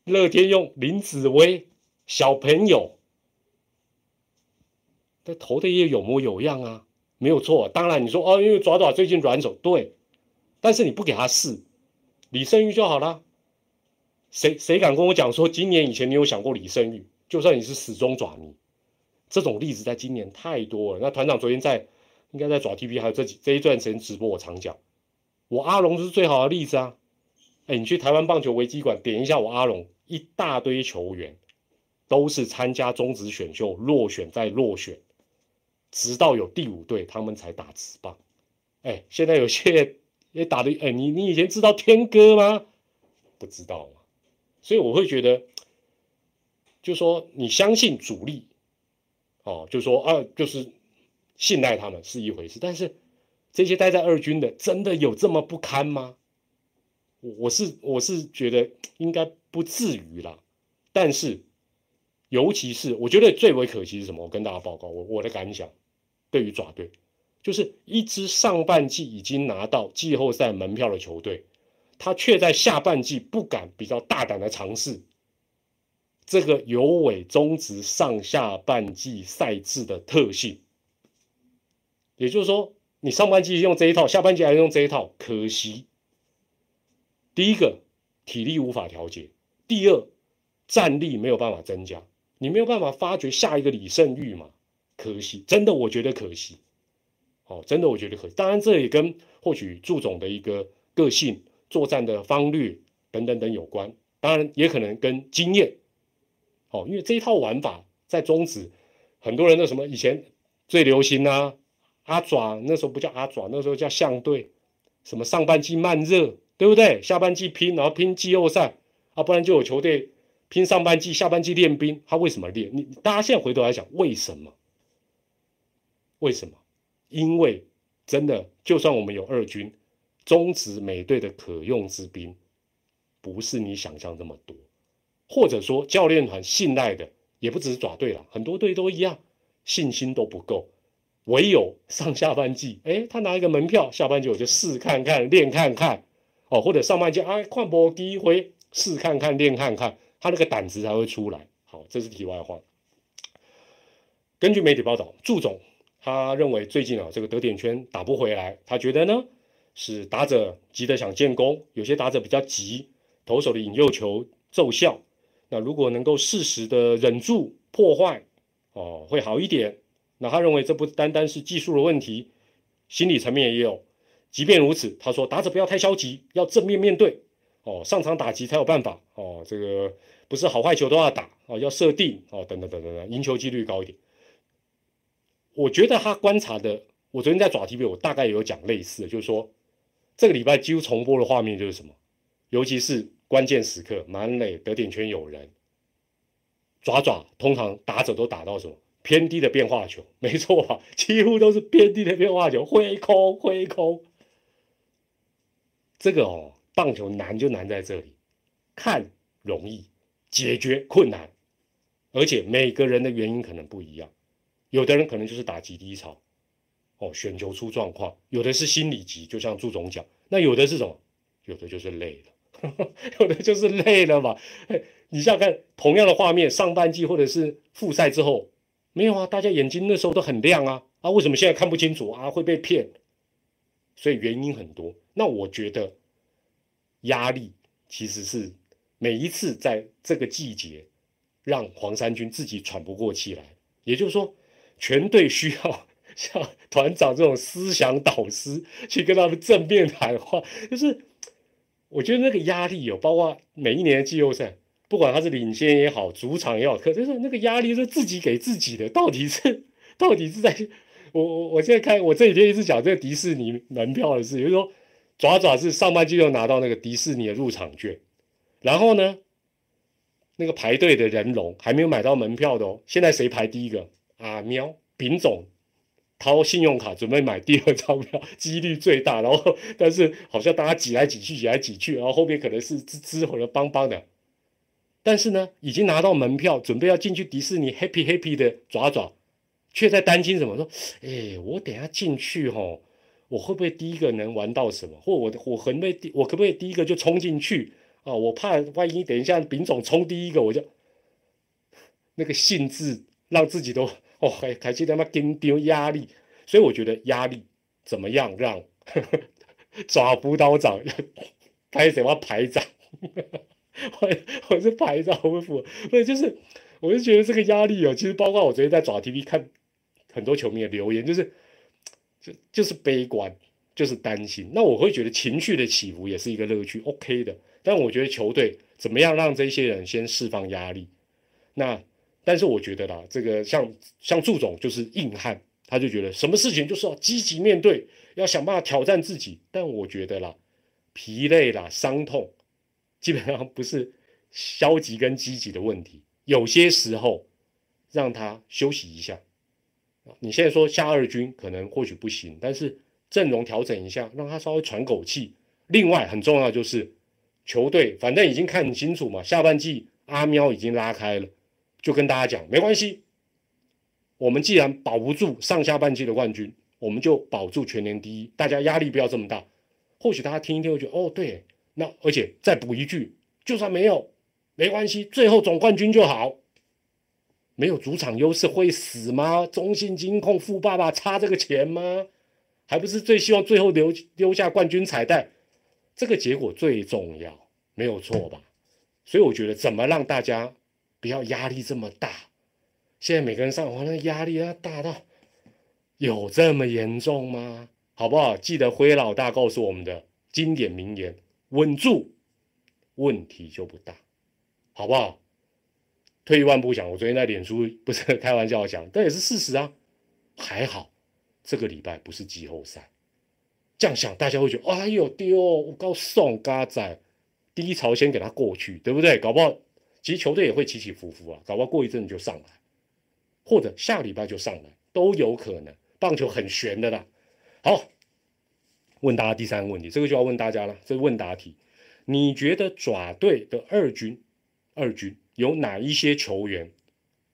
乐天用林子威小朋友，但投的也有模有样啊，没有错。当然你说哦，因为爪爪最近软手，对，但是你不给他试，李胜玉就好了。谁谁敢跟我讲说，今年以前你有想过李胜玉？就算你是死忠爪迷，这种例子在今年太多了。那团长昨天在应该在爪 TV 还有这几这一段时间直播，我常讲，我阿龙就是最好的例子啊。哎，你去台湾棒球维基馆点一下我阿龙，一大堆球员都是参加中职选秀落选再落选，直到有第五队他们才打直棒。哎，现在有些也打的，哎，你你以前知道天哥吗？不知道嘛？所以我会觉得，就说你相信主力，哦，就说啊，就是信赖他们是一回事，但是这些待在二军的，真的有这么不堪吗？我我是我是觉得应该不至于啦，但是尤其是我觉得最为可惜是什么？我跟大家报告我我的感想，对于爪队，就是一支上半季已经拿到季后赛门票的球队，他却在下半季不敢比较大胆的尝试这个有尾中职上下半季赛制的特性，也就是说，你上半季用这一套，下半季还用这一套，可惜。第一个体力无法调节，第二战力没有办法增加，你没有办法发掘下一个李胜玉嘛？可惜，真的我觉得可惜。哦，真的我觉得可惜。当然，这也跟或许祝总的一个个性、作战的方略等等等有关。当然，也可能跟经验。哦，因为这一套玩法在中止，很多人的什么以前最流行啊，阿爪那时候不叫阿爪，那时候叫象队，什么上半季慢热。对不对？下半季拼，然后拼季后赛啊，不然就有球队拼上半季、下半季练兵。他为什么练？你大家现在回头来想，为什么？为什么？因为真的，就算我们有二军，中职美队的可用之兵，不是你想象这么多。或者说，教练团信赖的也不只是爪队了，很多队都一样，信心都不够。唯有上下半季，哎，他拿一个门票，下半季我就试看看、练看看。哦，或者上半季啊，换波第一回试看看练看看，他那个胆子才会出来。好，这是题外话。根据媒体报道，祝总他认为最近啊，这个得点圈打不回来，他觉得呢是打者急得想建功，有些打者比较急，投手的引诱球奏效。那如果能够适时的忍住破坏，哦，会好一点。那他认为这不单单是技术的问题，心理层面也有。即便如此，他说打者不要太消极，要正面面对哦，上场打击才有办法哦。这个不是好坏球都要打哦，要设定哦，等等等等等，赢球几率高一点。我觉得他观察的，我昨天在爪 TV 我大概有讲类似的，就是说这个礼拜几乎重播的画面就是什么，尤其是关键时刻满垒得点圈有人，爪爪通常打者都打到什么偏低的变化球，没错吧？几乎都是偏低的变化球，挥空挥空。这个哦，棒球难就难在这里，看容易，解决困难，而且每个人的原因可能不一样，有的人可能就是打击低潮，哦，选球出状况，有的是心理急，就像朱总讲，那有的是什么？有的就是累了，有的就是累了嘛。你想看同样的画面，上半季或者是复赛之后，没有啊，大家眼睛那时候都很亮啊，啊，为什么现在看不清楚啊？会被骗，所以原因很多。那我觉得压力其实是每一次在这个季节让黄山军自己喘不过气来，也就是说，全队需要 像团长这种思想导师去跟他们正面谈话，就是我觉得那个压力有，包括每一年的季后赛，不管他是领先也好，主场也好，可是那个压力是自己给自己的，到底是到底是在，我我我现在看，我这几天一直讲这个迪士尼门票的事，就是说爪爪是上半季就拿到那个迪士尼的入场券，然后呢，那个排队的人龙还没有买到门票的哦，现在谁排第一个？啊喵，丙总。掏信用卡准备买第二张票，几率最大。然后，但是好像大家挤来挤去，挤来挤去，然后后面可能是支支或者邦邦的。但是呢，已经拿到门票，准备要进去迪士尼 happy happy 的爪爪，却在担心什么？说，哎，我等下进去吼，我会不会第一个能玩到什么？或我我可不可以第我可不可以第一个就冲进去啊？我怕万一等一下丙总冲第一个，我就 那个兴致让自己都。哦，还还记得吗？跟丢压力，所以我觉得压力怎么样让抓辅导长开始要排长，我我是排长，我服，所以就是我就觉得这个压力哦，其实包括我昨天在爪 TV 看很多球迷的留言，就是就就是悲观，就是担心。那我会觉得情绪的起伏也是一个乐趣，OK 的。但我觉得球队怎么样让这些人先释放压力，那。但是我觉得啦，这个像像祝总就是硬汉，他就觉得什么事情就是要积极面对，要想办法挑战自己。但我觉得啦，疲累啦、伤痛，基本上不是消极跟积极的问题。有些时候让他休息一下。你现在说下二军可能或许不行，但是阵容调整一下，让他稍微喘口气。另外很重要就是球队反正已经看清楚嘛，下半季阿喵已经拉开了。就跟大家讲，没关系。我们既然保不住上下半季的冠军，我们就保住全年第一。大家压力不要这么大。或许大家听一听会觉得，哦，对，那而且再补一句，就算没有，没关系，最后总冠军就好。没有主场优势会死吗？中信金控富爸爸差这个钱吗？还不是最希望最后留留下冠军彩带，这个结果最重要，没有错吧？所以我觉得，怎么让大家。不要压力这么大，现在每个人上网那压力要大到有这么严重吗？好不好？记得辉老大告诉我们的经典名言：稳住，问题就不大，好不好？退一万步讲，我昨天在脸书不是开玩笑讲，但也是事实啊。还好这个礼拜不是季后赛，这样想大家会觉得哎呦丢，我告送嘎仔第一潮先给他过去，对不对？搞不好。其实球队也会起起伏伏啊，搞不好过一阵就上来，或者下礼拜就上来都有可能。棒球很悬的啦。好，问大家第三个问题，这个就要问大家了，这是问答题。你觉得爪队的二军，二军有哪一些球员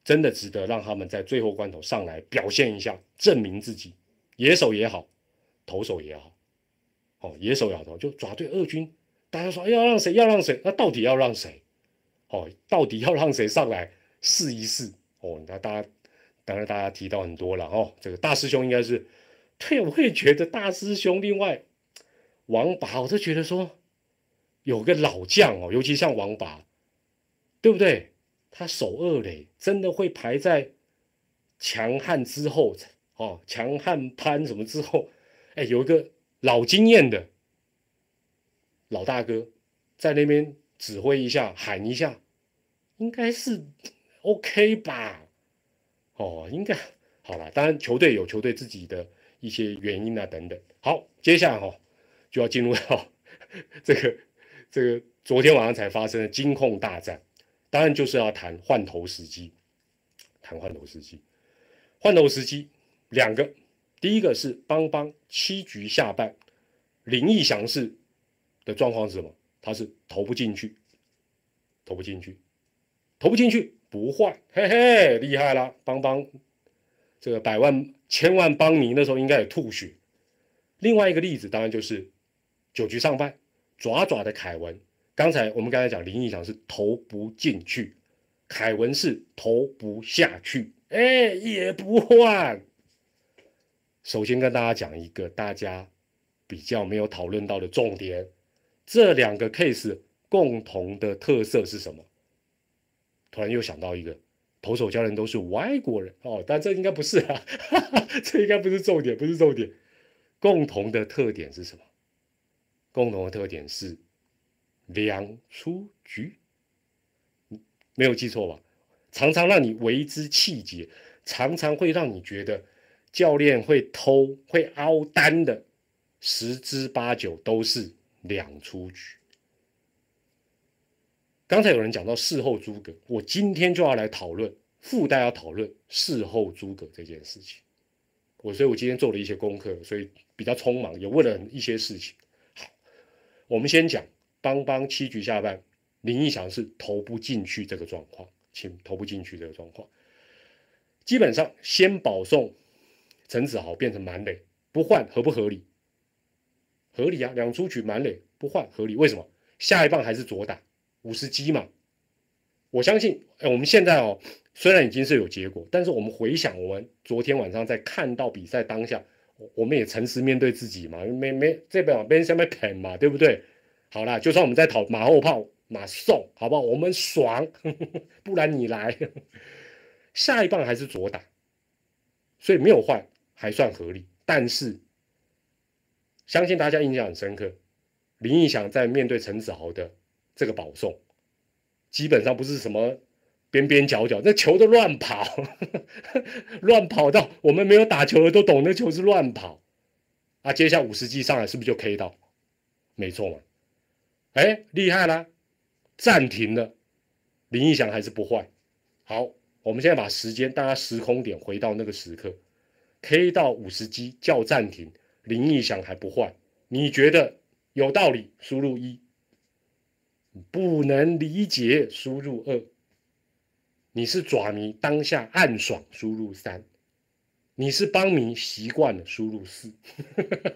真的值得让他们在最后关头上来表现一下，证明自己？野手也好，投手也好，哦，野手也好，就爪队二军，大家说要让谁？要让谁？那到底要让谁？哦，到底要让谁上来试一试？哦，那大家当然大家提到很多了哦。这个大师兄应该是，对，我也觉得大师兄。另外，王拔，我就觉得说有个老将哦，尤其像王拔，对不对？他守二垒真的会排在强悍之后哦，强悍潘什么之后？哎，有一个老经验的老大哥在那边。指挥一下，喊一下，应该是 OK 吧？哦，应该好了。当然，球队有球队自己的一些原因啊，等等。好，接下来哈就要进入到 这个这个昨天晚上才发生的金控大战，当然就是要谈换头时机，谈换头时机，换头时机两个，第一个是邦邦七局下半林毅祥式的状况是什么？他是投不进去，投不进去，投不进去不换，嘿嘿，厉害了，邦邦，这个百万千万邦迷那时候应该有吐血。另外一个例子当然就是九局上半，爪爪的凯文，刚才我们刚才讲林毅翔是投不进去，凯文是投不下去，哎，也不换。首先跟大家讲一个大家比较没有讨论到的重点。这两个 case 共同的特色是什么？突然又想到一个，投手教练都是外国人哦，但这应该不是啊，这应该不是重点，不是重点。共同的特点是什么？共同的特点是两出局，没有记错吧？常常让你为之气结，常常会让你觉得教练会偷、会凹单的，十之八九都是两出局。刚才有人讲到事后诸葛，我今天就要来讨论，附带要讨论事后诸葛这件事情。我所以，我今天做了一些功课，所以比较匆忙，也问了一些事情。好，我们先讲邦邦七局下半，林义祥是投不进去这个状况，请投不进去这个状况。基本上先保送陈子豪变成满垒，不换合不合理？合理啊，两出局满垒不换合理？为什么？下一棒还是左打。五十击嘛，我相信，哎，我们现在哦，虽然已经是有结果，但是我们回想我们昨天晚上在看到比赛当下，我们也诚实面对自己嘛，没没这边边下面啃嘛，对不对？好啦，就算我们在讨马后炮，马送，好不好？我们爽，不然你来，下一棒还是左打，所以没有换还算合理，但是相信大家印象很深刻，林义祥在面对陈子豪的。这个保送基本上不是什么边边角角，那球都乱跑，乱跑到我们没有打球的都懂，那球是乱跑啊！接下五十级上来是不是就 K 到？没错嘛！哎，厉害啦！暂停了，林义祥还是不坏。好，我们现在把时间大家时空点回到那个时刻，K 到五十级叫暂停，林义祥还不换，你觉得有道理？输入一。不能理解，输入二。你是爪迷，当下暗爽，输入三。你是帮迷，习惯了，输入四。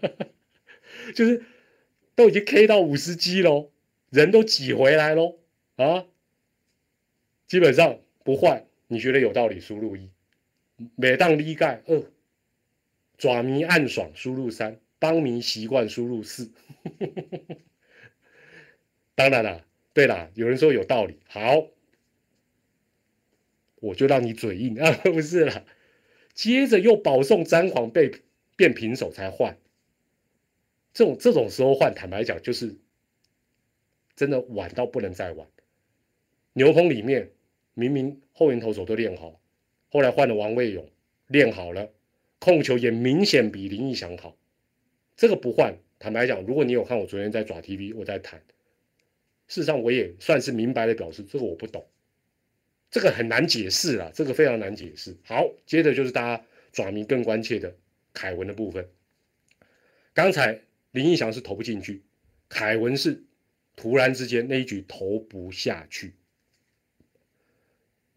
就是都已经 K 到五十 G 喽，人都挤回来喽啊！基本上不换，你觉得有道理？输入一。每当离盖二，爪迷暗爽，输入三。帮迷习惯，输入四。当然了。对啦，有人说有道理，好，我就让你嘴硬啊，不是啦。接着又保送詹皇被变平手才换，这种这种时候换，坦白讲就是真的晚到不能再晚。牛棚里面明明后援投手都练好，后来换了王卫勇练好了，控球也明显比林毅祥好，这个不换，坦白讲，如果你有看我昨天在抓 TV，我在谈。事实上，我也算是明白的表示，这个我不懂，这个很难解释啊，这个非常难解释。好，接着就是大家爪迷更关切的凯文的部分。刚才林义祥是投不进去，凯文是突然之间那一局投不下去，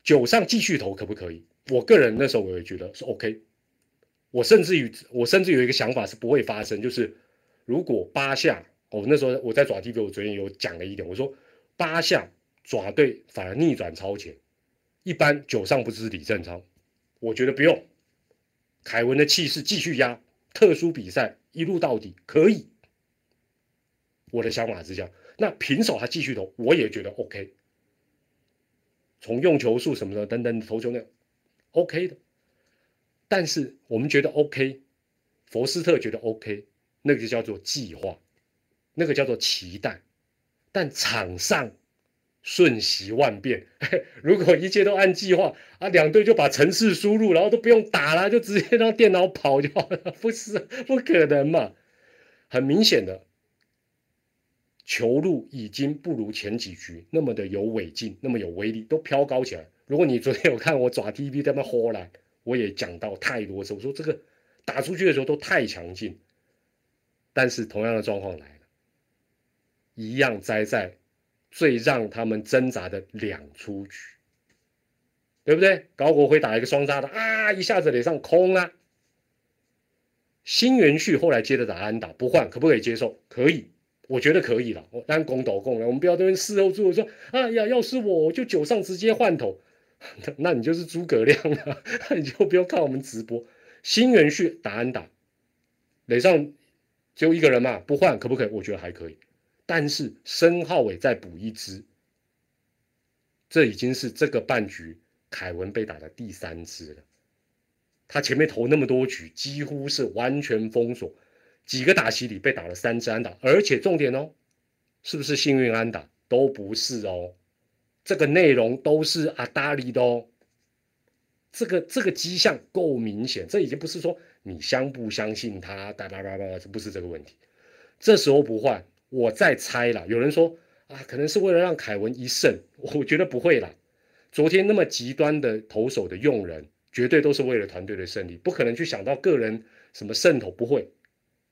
九上继续投可不可以？我个人那时候我也觉得是 OK，我甚至于我甚至有一个想法是不会发生，就是如果八下。我那时候我在爪 TV，我昨天有讲了一点，我说八下爪队反而逆转超前，一般九上不知李正昌，我觉得不用，凯文的气势继续压，特殊比赛一路到底可以，我的想法是这样，那平手他继续投，我也觉得 OK，从用球数什么的等等投球量 OK 的，但是我们觉得 OK，佛斯特觉得 OK，那个就叫做计划。那个叫做期待，但场上瞬息万变。如果一切都按计划啊，两队就把程式输入，然后都不用打了，就直接让电脑跑就好了，不是不可能嘛？很明显的，球路已经不如前几局那么的有尾劲，那么有威力，都飘高起来。如果你昨天有看我爪 TV 在那呼啦，我也讲到太多次，我说这个打出去的时候都太强劲，但是同样的状况来了。一样栽在最让他们挣扎的两出局，对不对？高国辉打一个双杀的啊，一下子脸上空啊。新元旭后来接着打安打不换，可不可以接受？可以，我觉得可以了。我单攻斗攻了，我们不要这边事后诸葛说，哎呀，要是我就九上直接换头，那你就是诸葛亮了，你就不用看我们直播。新元旭打安打，垒上只有一个人嘛，不换可不可以？我觉得还可以。但是申浩伟再补一支，这已经是这个半局凯文被打的第三支了。他前面投那么多局，几乎是完全封锁，几个打席里被打了三支安打，而且重点哦，是不是幸运安打？都不是哦，这个内容都是阿达里的哦。这个这个迹象够明显，这已经不是说你相不相信他，哒哒哒哒，不是这个问题。这时候不换，我再猜了。有人说啊，可能是为了让凯文一胜，我觉得不会啦。昨天那么极端的投手的用人，绝对都是为了团队的胜利，不可能去想到个人什么胜投，不会。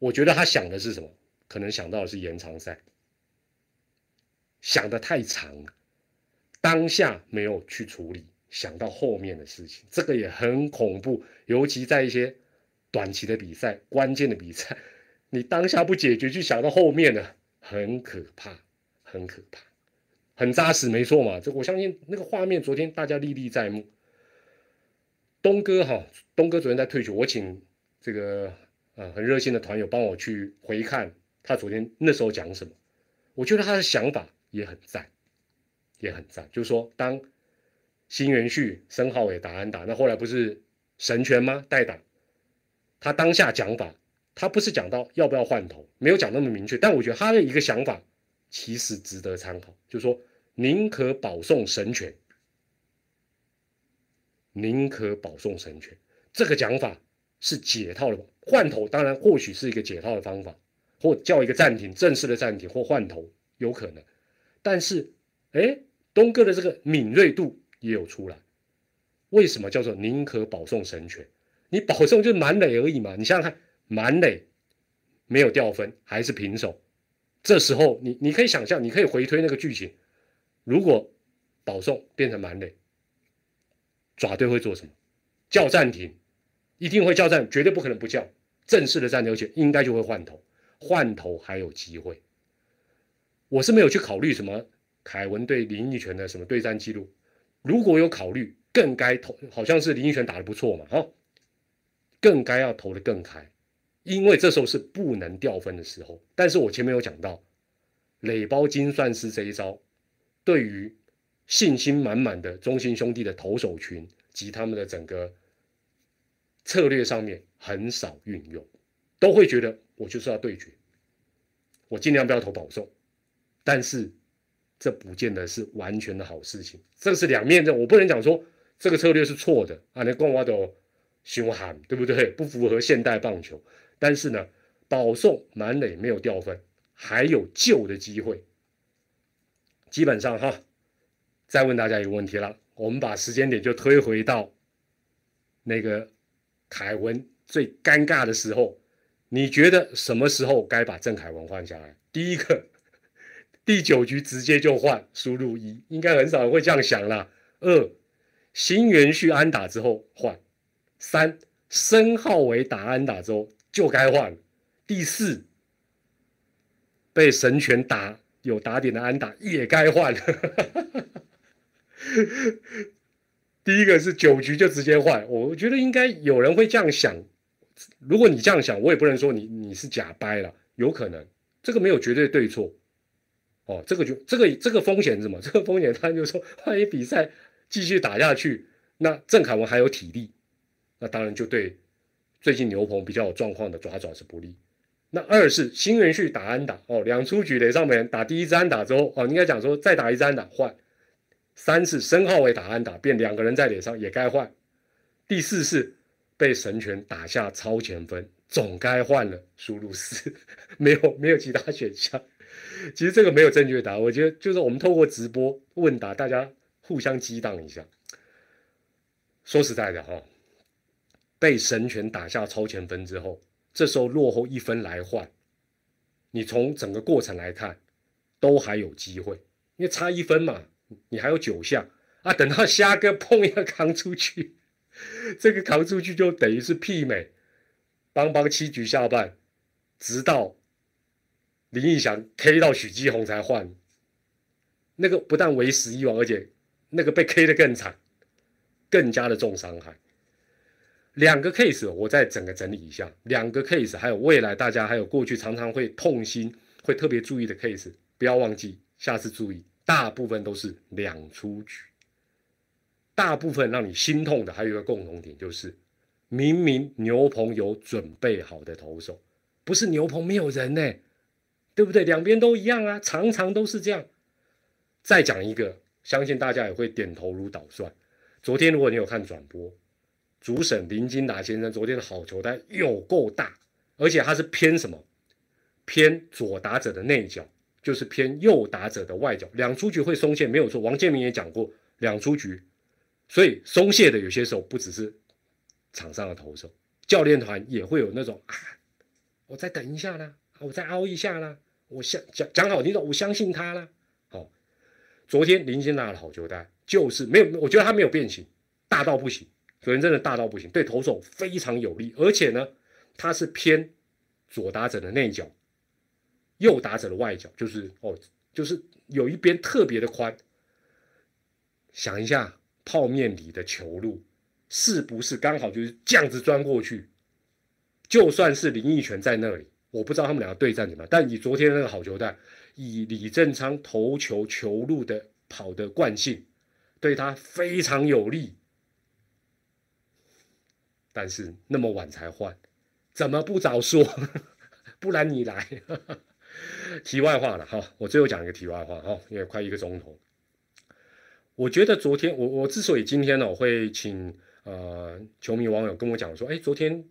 我觉得他想的是什么？可能想到的是延长赛，想的太长了，当下没有去处理。想到后面的事情，这个也很恐怖，尤其在一些短期的比赛、关键的比赛，你当下不解决，去想到后面的，很可怕，很可怕，很扎实，没错嘛。这我相信那个画面，昨天大家历历在目。东哥哈，东哥昨天在退球，我请这个呃很热心的团友帮我去回看他昨天那时候讲什么，我觉得他的想法也很赞，也很赞，就是说当。新元旭、申浩伟打安打，那后来不是神权吗？代打，他当下讲法，他不是讲到要不要换头，没有讲那么明确，但我觉得他的一个想法其实值得参考，就是说宁可保送神权，宁可保送神权，这个讲法是解套的，换头当然或许是一个解套的方法，或叫一个暂停，正式的暂停或换头有可能，但是哎，东哥的这个敏锐度。也有出来，为什么叫做宁可保送神权？你保送就是满垒而已嘛。你想想看，满垒没有掉分，还是平手，这时候你你可以想象，你可以回推那个剧情，如果保送变成满垒，爪队会做什么？叫暂停，一定会叫暂，绝对不可能不叫。正式的暂停，而且应该就会换头，换头还有机会。我是没有去考虑什么凯文对林奕泉的什么对战记录。如果有考虑，更该投，好像是林奕泉打的不错嘛，哈，更该要投的更开，因为这时候是不能掉分的时候。但是我前面有讲到，垒包精算师这一招，对于信心满满的中心兄弟的投手群及他们的整个策略上面很少运用，都会觉得我就是要对决，我尽量不要投保送，但是。这不见得是完全的好事情，这是两面的。我不能讲说这个策略是错的啊，那光我都凶悍，对不对？不符合现代棒球。但是呢，保送满垒没有掉分，还有救的机会。基本上哈，再问大家一个问题了，我们把时间点就推回到那个凯文最尴尬的时候，你觉得什么时候该把郑凯文换下来？第一个。第九局直接就换，输入一，应该很少人会这样想啦。二，新元旭安打之后换。三，申浩为打安打之后就该换。第四，被神拳打有打点的安打也该换。第一个是九局就直接换，我觉得应该有人会这样想。如果你这样想，我也不能说你你是假掰了，有可能这个没有绝对对错。哦，这个就这个这个风险是什么？这个风险，他就说，万一比赛继续打下去，那郑凯文还有体力，那当然就对最近牛棚比较有状况的爪爪是不利。那二是新元旭打安打，哦，两出局垒上面打第一支安打之后，哦，应该讲说再打一支安打换。三是申浩伟打安打，变两个人在脸上也该换。第四是被神拳打下超前分，总该换了，输入四，没有没有其他选项。其实这个没有正确答案，我觉得就是我们透过直播问答，大家互相激荡一下。说实在的哈，被神拳打下超前分之后，这时候落后一分来换，你从整个过程来看，都还有机会，因为差一分嘛，你还有九项啊。等到虾哥碰一下扛出去，这个扛出去就等于是媲美邦邦七局下半，直到。林义祥 K 到许基宏才换，那个不但为时已晚，而且那个被 K 的更惨，更加的重伤害。两个 case 我再整个整理一下，两个 case 还有未来大家还有过去常常会痛心、会特别注意的 case，不要忘记，下次注意，大部分都是两出局。大部分让你心痛的还有一个共同点，就是明明牛棚有准备好的投手，不是牛棚没有人呢。对不对？两边都一样啊，常常都是这样。再讲一个，相信大家也会点头如捣蒜。昨天如果你有看转播，主审林金达先生昨天的好球带有够大，而且他是偏什么？偏左打者的内角，就是偏右打者的外角。两出局会松懈，没有错。王建民也讲过，两出局，所以松懈的有些时候不只是场上的投手，教练团也会有那种啊，我再等一下啦，我再凹一下啦，我相讲讲好听的，我相信他啦。好。昨天林金拿的好球带，就是没有，我觉得他没有变形，大到不行。昨天真的大到不行，对投手非常有利，而且呢，他是偏左打者的内角，右打者的外角，就是哦，就是有一边特别的宽。想一下，泡面里的球路是不是刚好就是这样子钻过去？就算是林奕泉在那里，我不知道他们两个对战怎么，但以昨天那个好球带。以李正昌投球球路的跑的惯性，对他非常有利。但是那么晚才换，怎么不早说？不然你来。题外话了哈，我最后讲一个题外话哈，因为快一个钟头。我觉得昨天我我之所以今天呢，我会请呃球迷网友跟我讲说，哎，昨天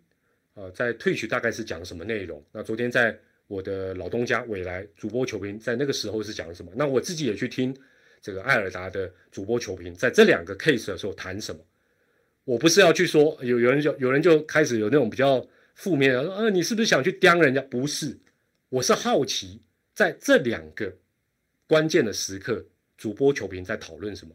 呃在退曲大概是讲什么内容？那昨天在。我的老东家未来主播球评在那个时候是讲什么？那我自己也去听这个艾尔达的主播球评在这两个 case 的时候谈什么？我不是要去说有有人就有人就开始有那种比较负面的说，呃，你是不是想去刁人家？不是，我是好奇在这两个关键的时刻，主播球评在讨论什么？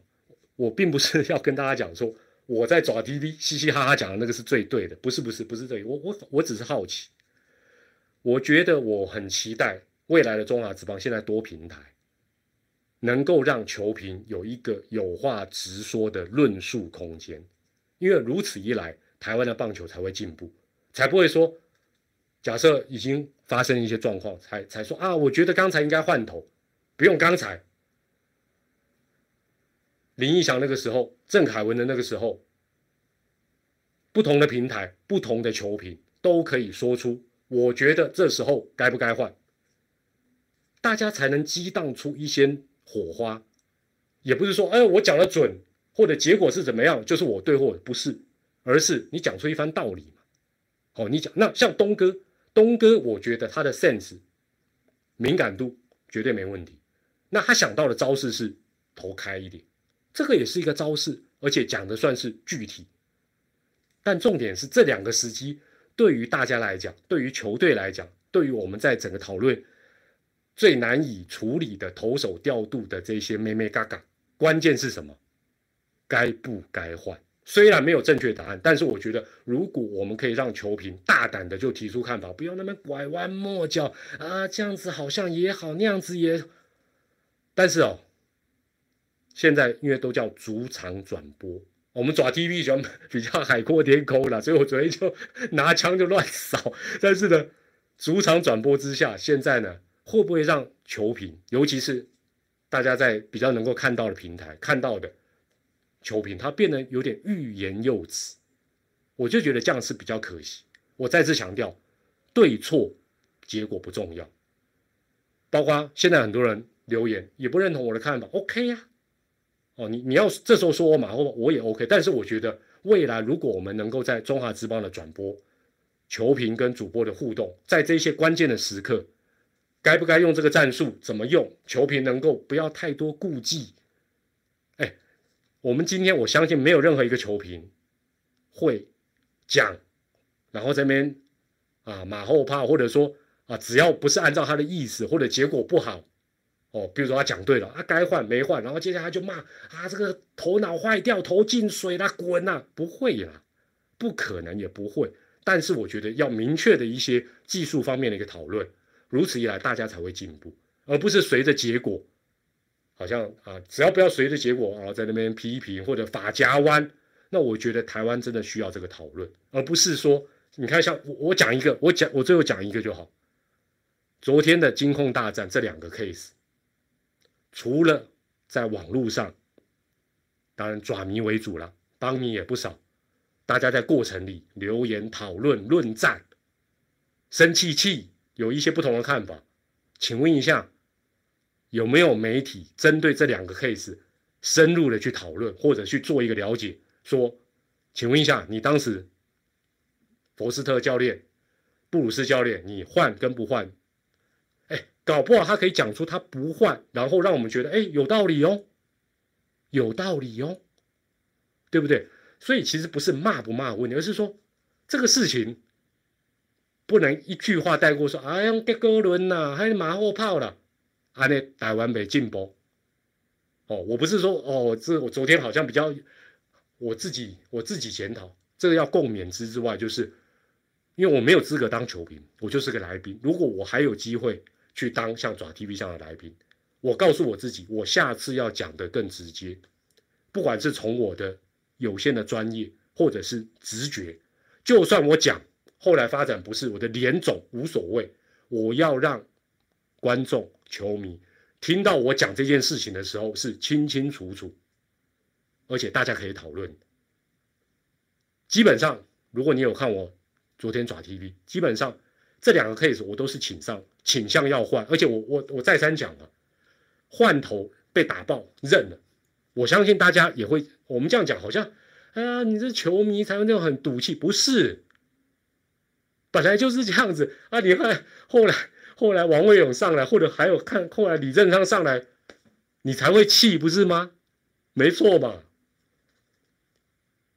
我并不是 要跟大家讲说我在爪滴滴嘻嘻哈哈讲的那个是最对的，不是不是不是这，我我我只是好奇。我觉得我很期待未来的中华职棒现在多平台，能够让球评有一个有话直说的论述空间，因为如此一来，台湾的棒球才会进步，才不会说假设已经发生一些状况，才才说啊，我觉得刚才应该换头，不用刚才，林义祥那个时候，郑凯文的那个时候，不同的平台、不同的球评都可以说出。我觉得这时候该不该换，大家才能激荡出一些火花，也不是说，哎，我讲的准，或者结果是怎么样，就是我对或不是，而是你讲出一番道理嘛。哦，你讲那像东哥，东哥，我觉得他的 sense 敏感度绝对没问题。那他想到的招式是头开一点，这个也是一个招式，而且讲的算是具体。但重点是这两个时机。对于大家来讲，对于球队来讲，对于我们在整个讨论最难以处理的投手调度的这些咩咩嘎嘎，关键是什么？该不该换？虽然没有正确答案，但是我觉得，如果我们可以让球评大胆的就提出看法，不要那么拐弯抹角啊，这样子好像也好，那样子也……但是哦，现在因为都叫主场转播。我们抓 TV 喜欢比较海阔天空了，所以我昨天就拿枪就乱扫。但是呢，主场转播之下，现在呢，会不会让球评，尤其是大家在比较能够看到的平台看到的球评，它变得有点欲言又止？我就觉得这样是比较可惜。我再次强调，对错结果不重要。包括现在很多人留言也不认同我的看法，OK 呀。哦，你你要这时候说我马后炮，我也 OK。但是我觉得未来如果我们能够在中华之邦的转播、球评跟主播的互动，在这些关键的时刻，该不该用这个战术，怎么用，球评能够不要太多顾忌。哎，我们今天我相信没有任何一个球评会讲，然后这边啊马后炮，或者说啊只要不是按照他的意思，或者结果不好。哦，比如说他讲对了，啊该换没换，然后接下来就骂啊这个头脑坏掉，头进水了，滚呐！不会啦，不可能也不会。但是我觉得要明确的一些技术方面的一个讨论，如此一来大家才会进步，而不是随着结果，好像啊只要不要随着结果啊在那边批评或者法夹弯，那我觉得台湾真的需要这个讨论，而不是说你看像我我讲一个，我讲我最后讲一个就好。昨天的金控大战这两个 case。除了在网络上，当然爪迷为主了，帮迷也不少。大家在过程里留言讨论、论战，生气气，有一些不同的看法。请问一下，有没有媒体针对这两个 case 深入的去讨论，或者去做一个了解？说，请问一下，你当时佛斯特教练、布鲁斯教练，你换跟不换？搞不好他可以讲出他不换，然后让我们觉得，哎，有道理哦，有道理哦，对不对？所以其实不是骂不骂问题，而是说这个事情。不能一句话带过说，哎呀，给哥伦呐，还马后炮了，啊，那台湾没进步。哦，我不是说哦，这我昨天好像比较，我自己我自己检讨，这个要共勉之之外，就是因为我没有资格当球评，我就是个来宾。如果我还有机会去当像爪 TV 这样的来宾，我告诉我自己，我下次要讲的更直接，不管是从我的有限的专业或者是直觉，就算我讲。后来发展不是我的脸肿无所谓，我要让观众、球迷听到我讲这件事情的时候是清清楚楚，而且大家可以讨论。基本上，如果你有看我昨天爪 TV，基本上这两个 case 我都是请上倾向要换，而且我我我再三讲了，换头被打爆认了，我相信大家也会。我们这样讲好像，哎呀，你这球迷才会那种很赌气，不是？本来就是这样子啊！你看后来，后来王卫勇上来，或者还有看后来李正昌上来，你才会气，不是吗？没错嘛。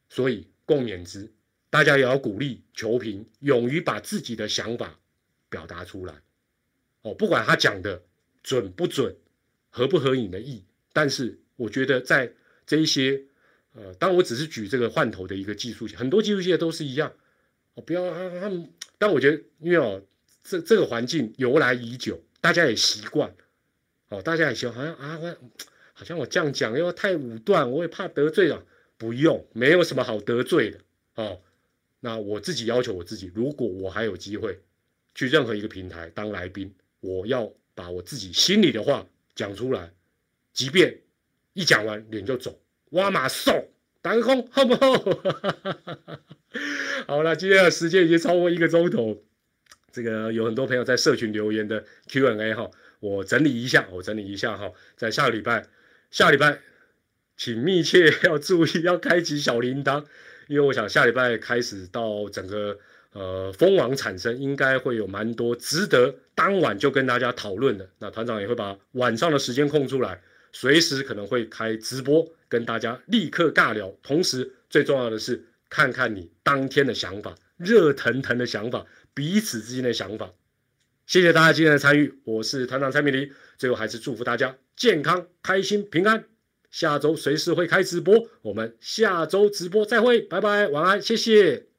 所以共勉之，大家也要鼓励球评，勇于把自己的想法表达出来。哦，不管他讲的准不准，合不合你的意，但是我觉得在这一些，呃，当然我只是举这个换头的一个技术很多技术界都是一样。哦，不要他他们。但我觉得，因为哦，这这个环境由来已久，大家也习惯，哦，大家也习惯，好像啊，好像我这样讲又太武断，我也怕得罪了。不用，没有什么好得罪的，哦。那我自己要求我自己，如果我还有机会去任何一个平台当来宾，我要把我自己心里的话讲出来，即便一讲完脸就肿，挖马送打个空，好不好？好了，今天的时间已经超过一个钟头。这个有很多朋友在社群留言的 Q&A 哈，我整理一下，我整理一下哈，在下个礼拜，下礼拜请密切要注意，要开启小铃铛，因为我想下礼拜开始到整个呃蜂王产生，应该会有蛮多值得当晚就跟大家讨论的。那团长也会把晚上的时间空出来，随时可能会开直播跟大家立刻尬聊，同时最重要的是。看看你当天的想法，热腾腾的想法，彼此之间的想法。谢谢大家今天的参与，我是团长蔡明黎。最后还是祝福大家健康、开心、平安。下周随时会开直播，我们下周直播再会，拜拜，晚安，谢谢。